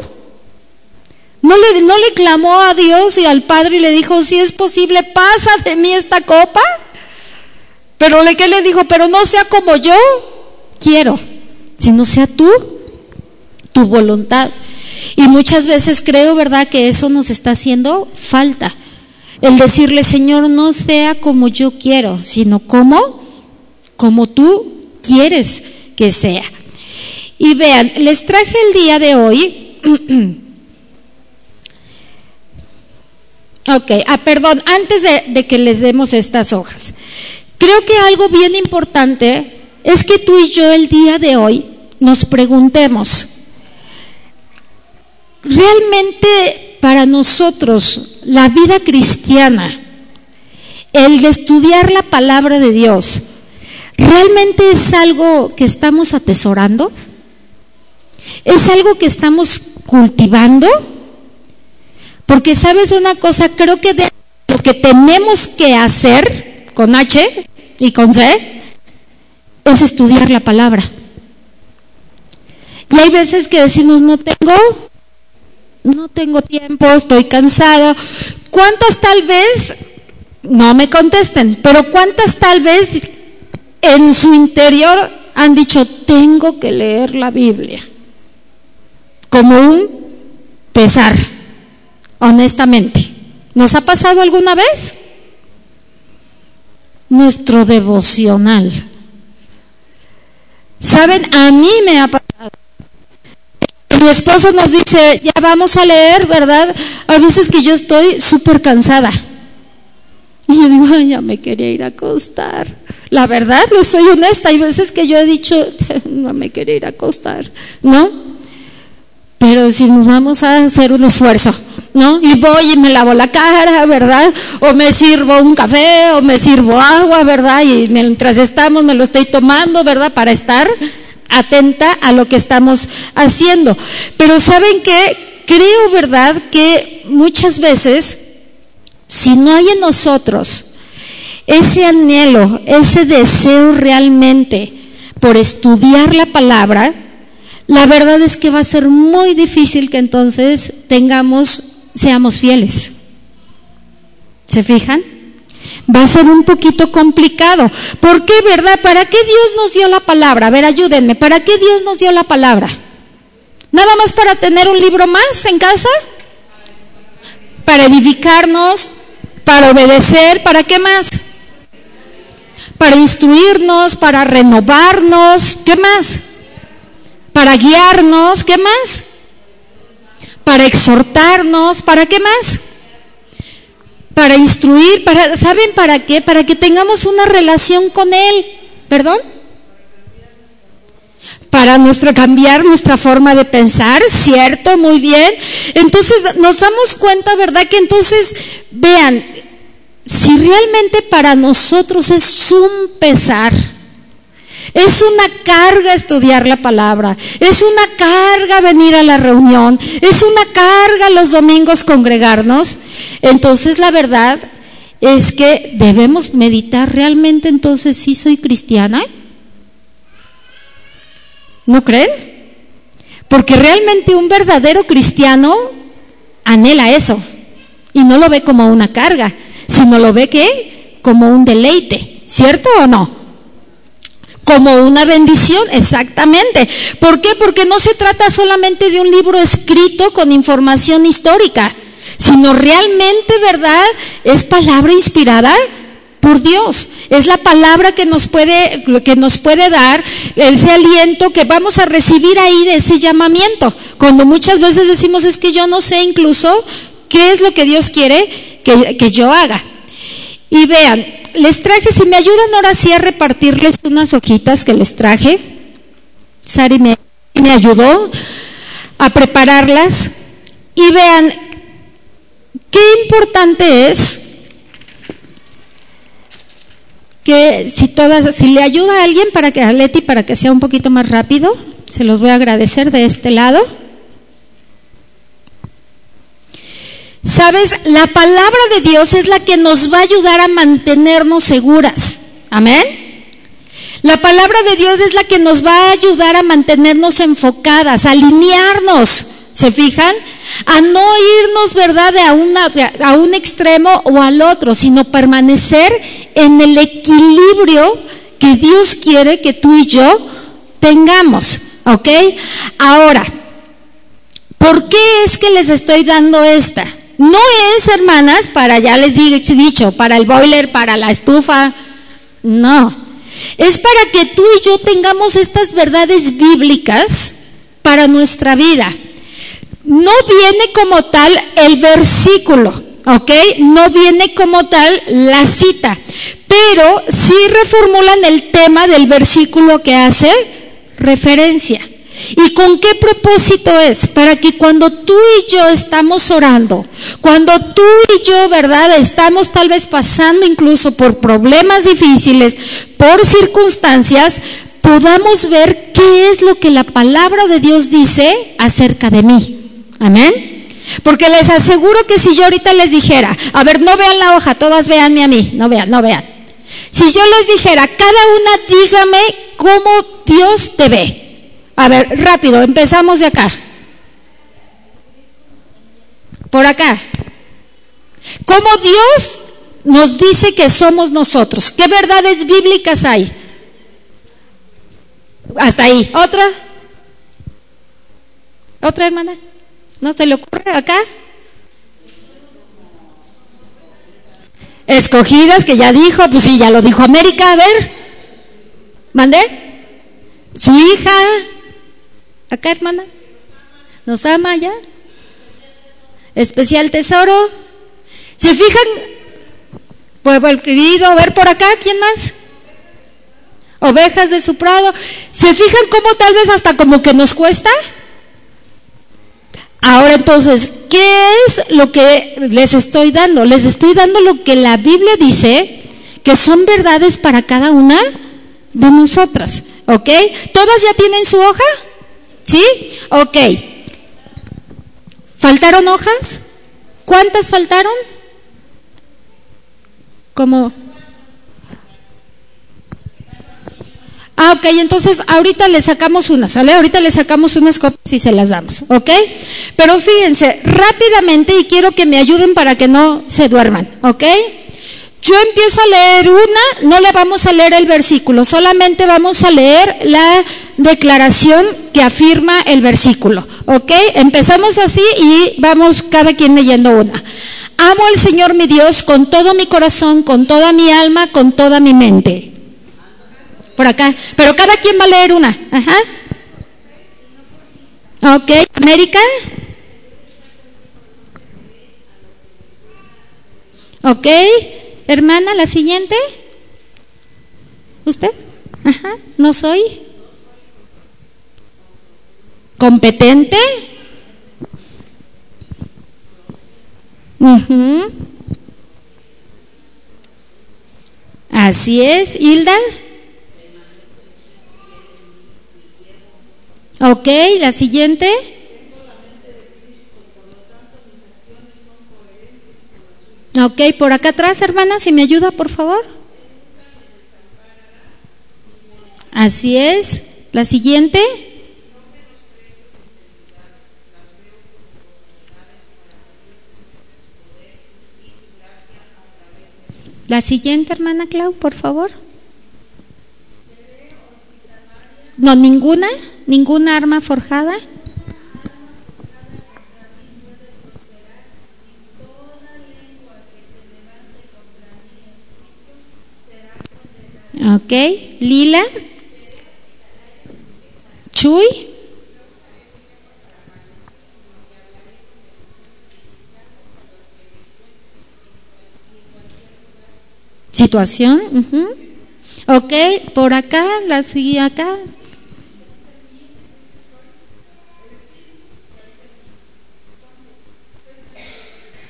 ¿No le, ¿No le clamó a Dios y al Padre y le dijo, si es posible, pasa de mí esta copa? Pero le le dijo, pero no sea como yo quiero, sino sea tú, tu voluntad. Y muchas veces creo, ¿verdad?, que eso nos está haciendo falta. El decirle, Señor, no sea como yo quiero, sino como, como tú quieres que sea. Y vean, les traje el día de hoy. ok, ah, perdón, antes de, de que les demos estas hojas. Creo que algo bien importante es que tú y yo el día de hoy nos preguntemos, realmente para nosotros la vida cristiana, el de estudiar la palabra de Dios, ¿realmente es algo que estamos atesorando? ¿Es algo que estamos cultivando? Porque sabes una cosa, creo que lo que tenemos que hacer con H y con C es estudiar la palabra. Y hay veces que decimos, no tengo, no tengo tiempo, estoy cansado. ¿Cuántas tal vez, no me contesten, pero cuántas tal vez en su interior han dicho, tengo que leer la Biblia? Como un pesar, honestamente. ¿Nos ha pasado alguna vez? Nuestro devocional. Saben, a mí me ha pasado. Mi esposo nos dice, ya vamos a leer, ¿verdad? A veces que yo estoy súper cansada. Y yo digo, ya me quería ir a acostar. La verdad, no soy honesta. Hay veces que yo he dicho, no me quería ir a acostar, ¿no? Pero decimos, vamos a hacer un esfuerzo. ¿no? Y voy y me lavo la cara, ¿verdad? O me sirvo un café, o me sirvo agua, ¿verdad? Y mientras estamos me lo estoy tomando, ¿verdad? Para estar atenta a lo que estamos haciendo. Pero ¿saben qué? Creo, ¿verdad? Que muchas veces, si no hay en nosotros ese anhelo, ese deseo realmente por estudiar la palabra, la verdad es que va a ser muy difícil que entonces tengamos seamos fieles. ¿Se fijan? Va a ser un poquito complicado. ¿Por qué, verdad? ¿Para qué Dios nos dio la palabra? A ver, ayúdenme. ¿Para qué Dios nos dio la palabra? ¿Nada más para tener un libro más en casa? Para edificarnos, para obedecer, ¿para qué más? Para instruirnos, para renovarnos, ¿qué más? Para guiarnos, ¿qué más? para exhortarnos, ¿para qué más? Para instruir, para, ¿saben para qué? Para que tengamos una relación con Él, ¿perdón? Para nuestra, cambiar nuestra forma de pensar, ¿cierto? Muy bien. Entonces nos damos cuenta, ¿verdad? Que entonces, vean, si realmente para nosotros es un pesar, es una carga estudiar la palabra, es una carga venir a la reunión, es una carga los domingos congregarnos. Entonces la verdad es que debemos meditar realmente entonces si soy cristiana. ¿No creen? Porque realmente un verdadero cristiano anhela eso y no lo ve como una carga, sino lo ve que como un deleite, ¿cierto o no? Como una bendición, exactamente. ¿Por qué? Porque no se trata solamente de un libro escrito con información histórica, sino realmente, ¿verdad? Es palabra inspirada por Dios. Es la palabra que nos puede, que nos puede dar ese aliento que vamos a recibir ahí de ese llamamiento. Cuando muchas veces decimos es que yo no sé incluso qué es lo que Dios quiere que, que yo haga. Y vean, les traje, si me ayudan ahora sí a repartirles unas hojitas que les traje. Sari me, me ayudó a prepararlas. Y vean, qué importante es que si todas, si le ayuda a alguien para que a Leti para que sea un poquito más rápido, se los voy a agradecer de este lado. Sabes, la palabra de Dios es la que nos va a ayudar a mantenernos seguras. Amén. La palabra de Dios es la que nos va a ayudar a mantenernos enfocadas, a alinearnos, ¿se fijan? A no irnos, ¿verdad?, a, a un extremo o al otro, sino permanecer en el equilibrio que Dios quiere que tú y yo tengamos, ¿ok? Ahora, ¿por qué es que les estoy dando esta? No es, hermanas, para, ya les he dicho, para el boiler, para la estufa, no. Es para que tú y yo tengamos estas verdades bíblicas para nuestra vida. No viene como tal el versículo, ¿ok? No viene como tal la cita, pero sí reformulan el tema del versículo que hace referencia. ¿Y con qué propósito es? Para que cuando tú y yo estamos orando, cuando tú y yo, ¿verdad? Estamos tal vez pasando incluso por problemas difíciles, por circunstancias, podamos ver qué es lo que la palabra de Dios dice acerca de mí. Amén. Porque les aseguro que si yo ahorita les dijera, a ver, no vean la hoja, todas veanme a mí, no vean, no vean. Si yo les dijera, cada una dígame cómo Dios te ve. A ver, rápido, empezamos de acá. Por acá. ¿Cómo Dios nos dice que somos nosotros? ¿Qué verdades bíblicas hay? Hasta ahí. ¿Otra? ¿Otra hermana? ¿No se le ocurre acá? Escogidas, que ya dijo, pues sí, ya lo dijo América, a ver. ¿Mandé? Su hija, Acá, hermana. ¿Nos ama ya? Especial tesoro. ¿Se fijan? Pueblo querido, a ver por acá, ¿quién más? Ovejas de su prado. ¿Se fijan cómo tal vez hasta como que nos cuesta? Ahora entonces, ¿qué es lo que les estoy dando? Les estoy dando lo que la Biblia dice que son verdades para cada una de nosotras. ¿Ok? ¿Todas ya tienen su hoja? ¿Sí? Ok. ¿Faltaron hojas? ¿Cuántas faltaron? Como... Ah, ok, entonces ahorita le sacamos unas, ¿sale? Ahorita le sacamos unas copias y se las damos, ¿ok? Pero fíjense, rápidamente y quiero que me ayuden para que no se duerman, ¿ok? Yo empiezo a leer una, no le vamos a leer el versículo, solamente vamos a leer la declaración que afirma el versículo. ¿Ok? Empezamos así y vamos cada quien leyendo una. Amo al Señor mi Dios con todo mi corazón, con toda mi alma, con toda mi mente. Por acá. Pero cada quien va a leer una. Ajá. Ok. América. Ok. Hermana, la siguiente. ¿Usted? Ajá. No soy competente. Así es, Hilda. Ok, la siguiente. Ok, por acá atrás, hermana, si me ayuda, por favor. Así es. La siguiente. La siguiente, hermana Clau, por favor. No, ninguna, ninguna arma forjada. Lila. Chuy. Situación. ujú. Ok, por acá, la sigue acá.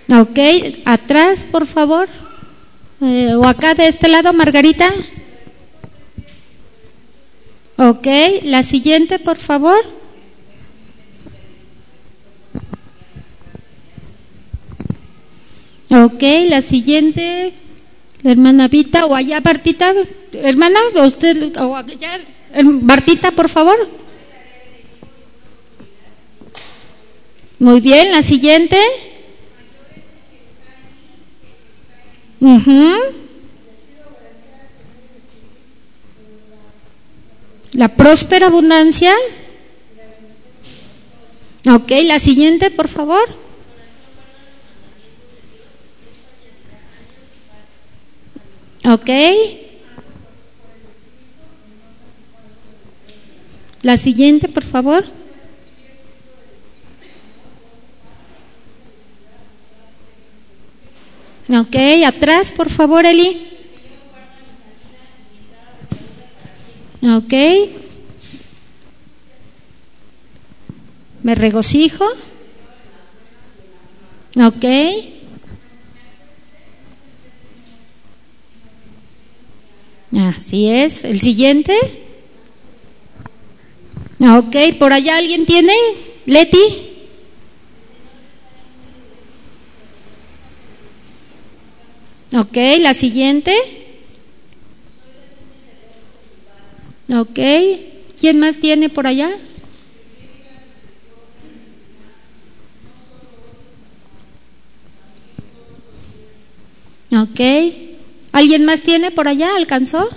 Ok, atrás, por favor. Eh, o acá de este lado, Margarita. Ok, la siguiente, por favor. Ok, la siguiente, la hermana Vita, o allá Bartita, hermana, usted, o allá, eh, Bartita, por favor. Muy bien, la siguiente. Ujú. La próspera abundancia. Ok, la siguiente, por favor. Ok. La siguiente, por favor. Ok, atrás, por favor, Eli. Ok. Me regocijo. Ok. Así es. El siguiente. Ok, por allá alguien tiene. Leti. Ok, la siguiente. Ok, ¿quién más tiene por allá? Ok, ¿alguien más tiene por allá? ¿Alcanzó?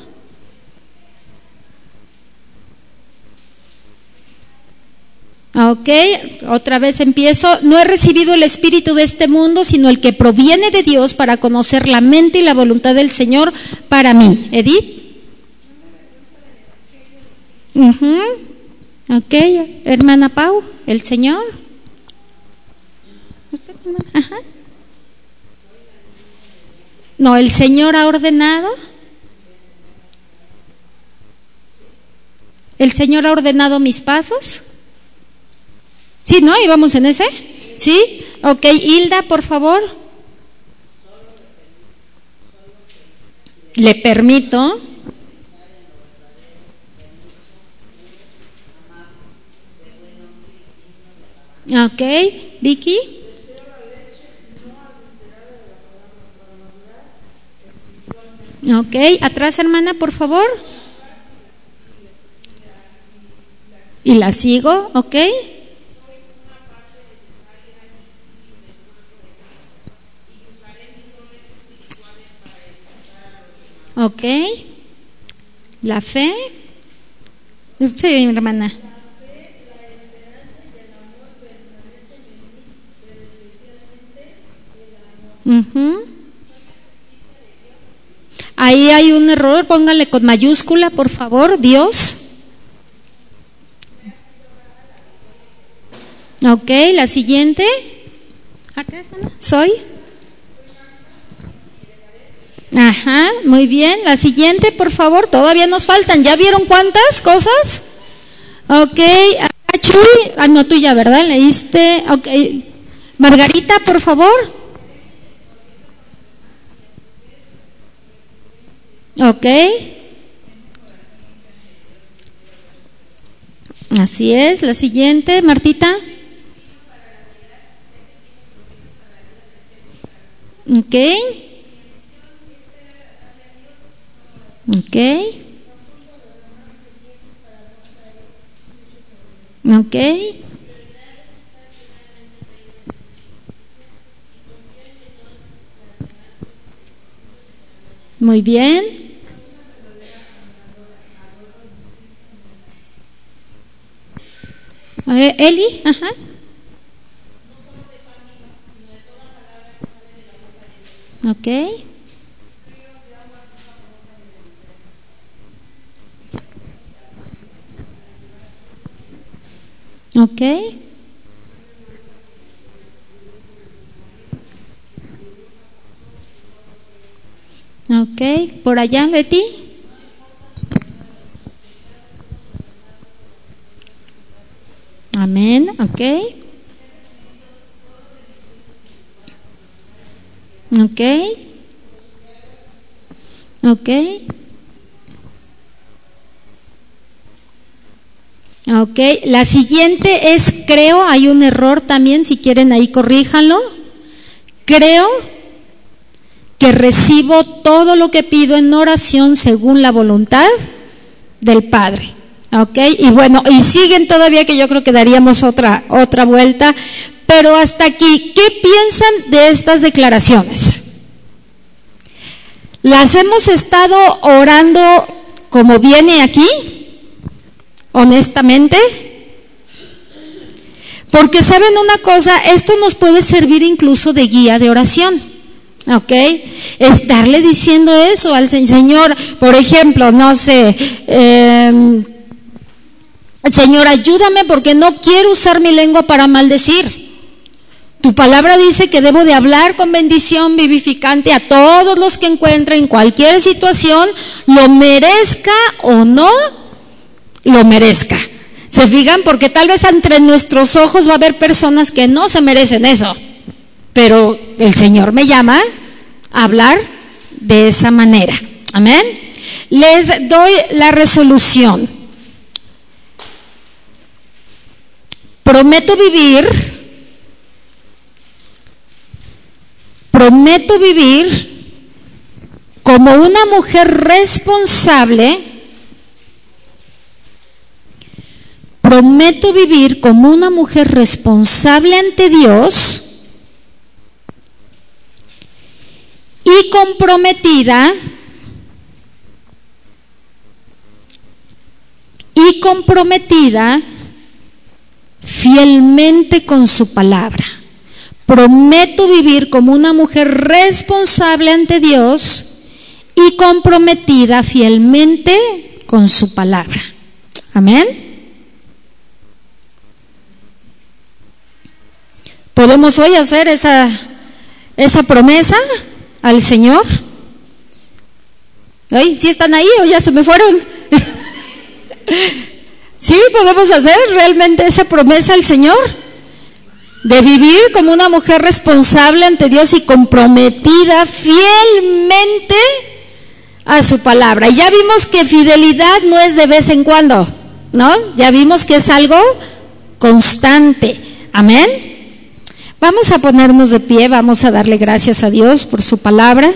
Ok, otra vez empiezo. No he recibido el espíritu de este mundo, sino el que proviene de Dios para conocer la mente y la voluntad del Señor para mí. Edith. Ujú. Ok, hermana Pau, el Señor. Ajá. No, el Señor ha ordenado. El Señor ha ordenado mis pasos. Sí, ¿no? ¿Y vamos en ese? ¿Sí? Ok, Hilda, por favor. Le permito. Ok, Vicky. Ok, atrás hermana, por favor. Y la sigo, ok. Ok. La fe. Sí, hermana. Ujú. Ahí hay un error, póngale con mayúscula, por favor, Dios. Ok, la siguiente. Soy. Ajá, muy bien. La siguiente, por favor, todavía nos faltan. ¿Ya vieron cuántas cosas? Ok, ah, no, tú ya, ¿verdad? Leíste. Ok, Margarita, por favor. Ok. Así es. La siguiente, Martita. Ok. Ok. Ok. Muy bien. Eh, Eli, ajá. Ok. Ok. Ok, por allá, Leti. Amén, ok. Ok. Ok. Ok, la siguiente es creo, hay un error también, si quieren ahí corríjanlo. Creo que recibo todo lo que pido en oración según la voluntad del Padre. ¿Ok? Y bueno, y siguen todavía que yo creo que daríamos otra, otra vuelta, pero hasta aquí, ¿qué piensan de estas declaraciones? ¿Las hemos estado orando como viene aquí? Honestamente. Porque saben una cosa, esto nos puede servir incluso de guía de oración. ¿Ok? Estarle diciendo eso al Señor, por ejemplo, no sé, eh, Señor, ayúdame porque no quiero usar mi lengua para maldecir. Tu palabra dice que debo de hablar con bendición vivificante a todos los que encuentren en cualquier situación, lo merezca o no lo merezca. ¿Se fijan? Porque tal vez entre nuestros ojos va a haber personas que no se merecen eso. Pero el Señor me llama a hablar de esa manera. Amén. Les doy la resolución. Prometo vivir, prometo vivir como una mujer responsable, prometo vivir como una mujer responsable ante Dios. Y comprometida. Y comprometida fielmente con su palabra. Prometo vivir como una mujer responsable ante Dios y comprometida fielmente con su palabra. Amén. ¿Podemos hoy hacer esa, esa promesa al Señor? ¿Ay? ¿Sí están ahí o ya se me fueron? ¿Sí podemos hacer realmente esa promesa al Señor? De vivir como una mujer responsable ante Dios y comprometida fielmente a su palabra. Y ya vimos que fidelidad no es de vez en cuando, ¿no? Ya vimos que es algo constante. Amén. Vamos a ponernos de pie, vamos a darle gracias a Dios por su palabra.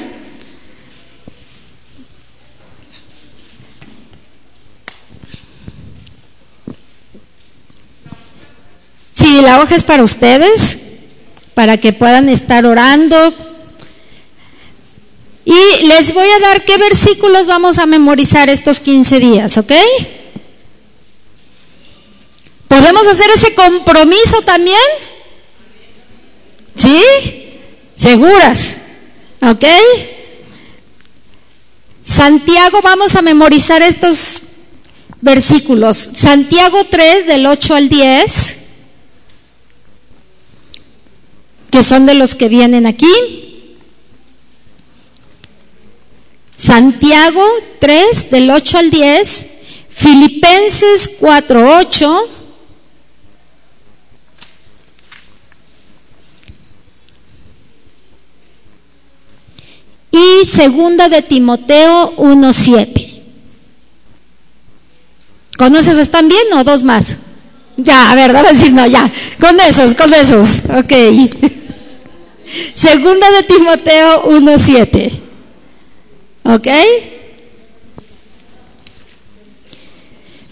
Sí, la hoja es para ustedes, para que puedan estar orando. Y les voy a dar qué versículos vamos a memorizar estos 15 días, ¿ok? ¿Podemos hacer ese compromiso también? ¿Sí? ¿Seguras? ¿Ok? Santiago, vamos a memorizar estos versículos. Santiago 3, del 8 al 10, que son de los que vienen aquí. Santiago 3, del 8 al 10. Filipenses 4, 8. y segunda de Timoteo 1.7. ¿Con esos están bien o dos más? Ya, a ver, a decir no, ya. Con esos, con esos. Ok. Segunda de Timoteo 1.7. ¿Ok?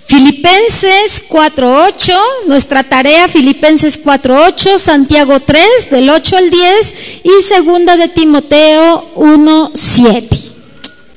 Filipenses 4.8, nuestra tarea Filipenses 4.8, Santiago 3 del 8 al 10 y segunda de Timoteo 1.7.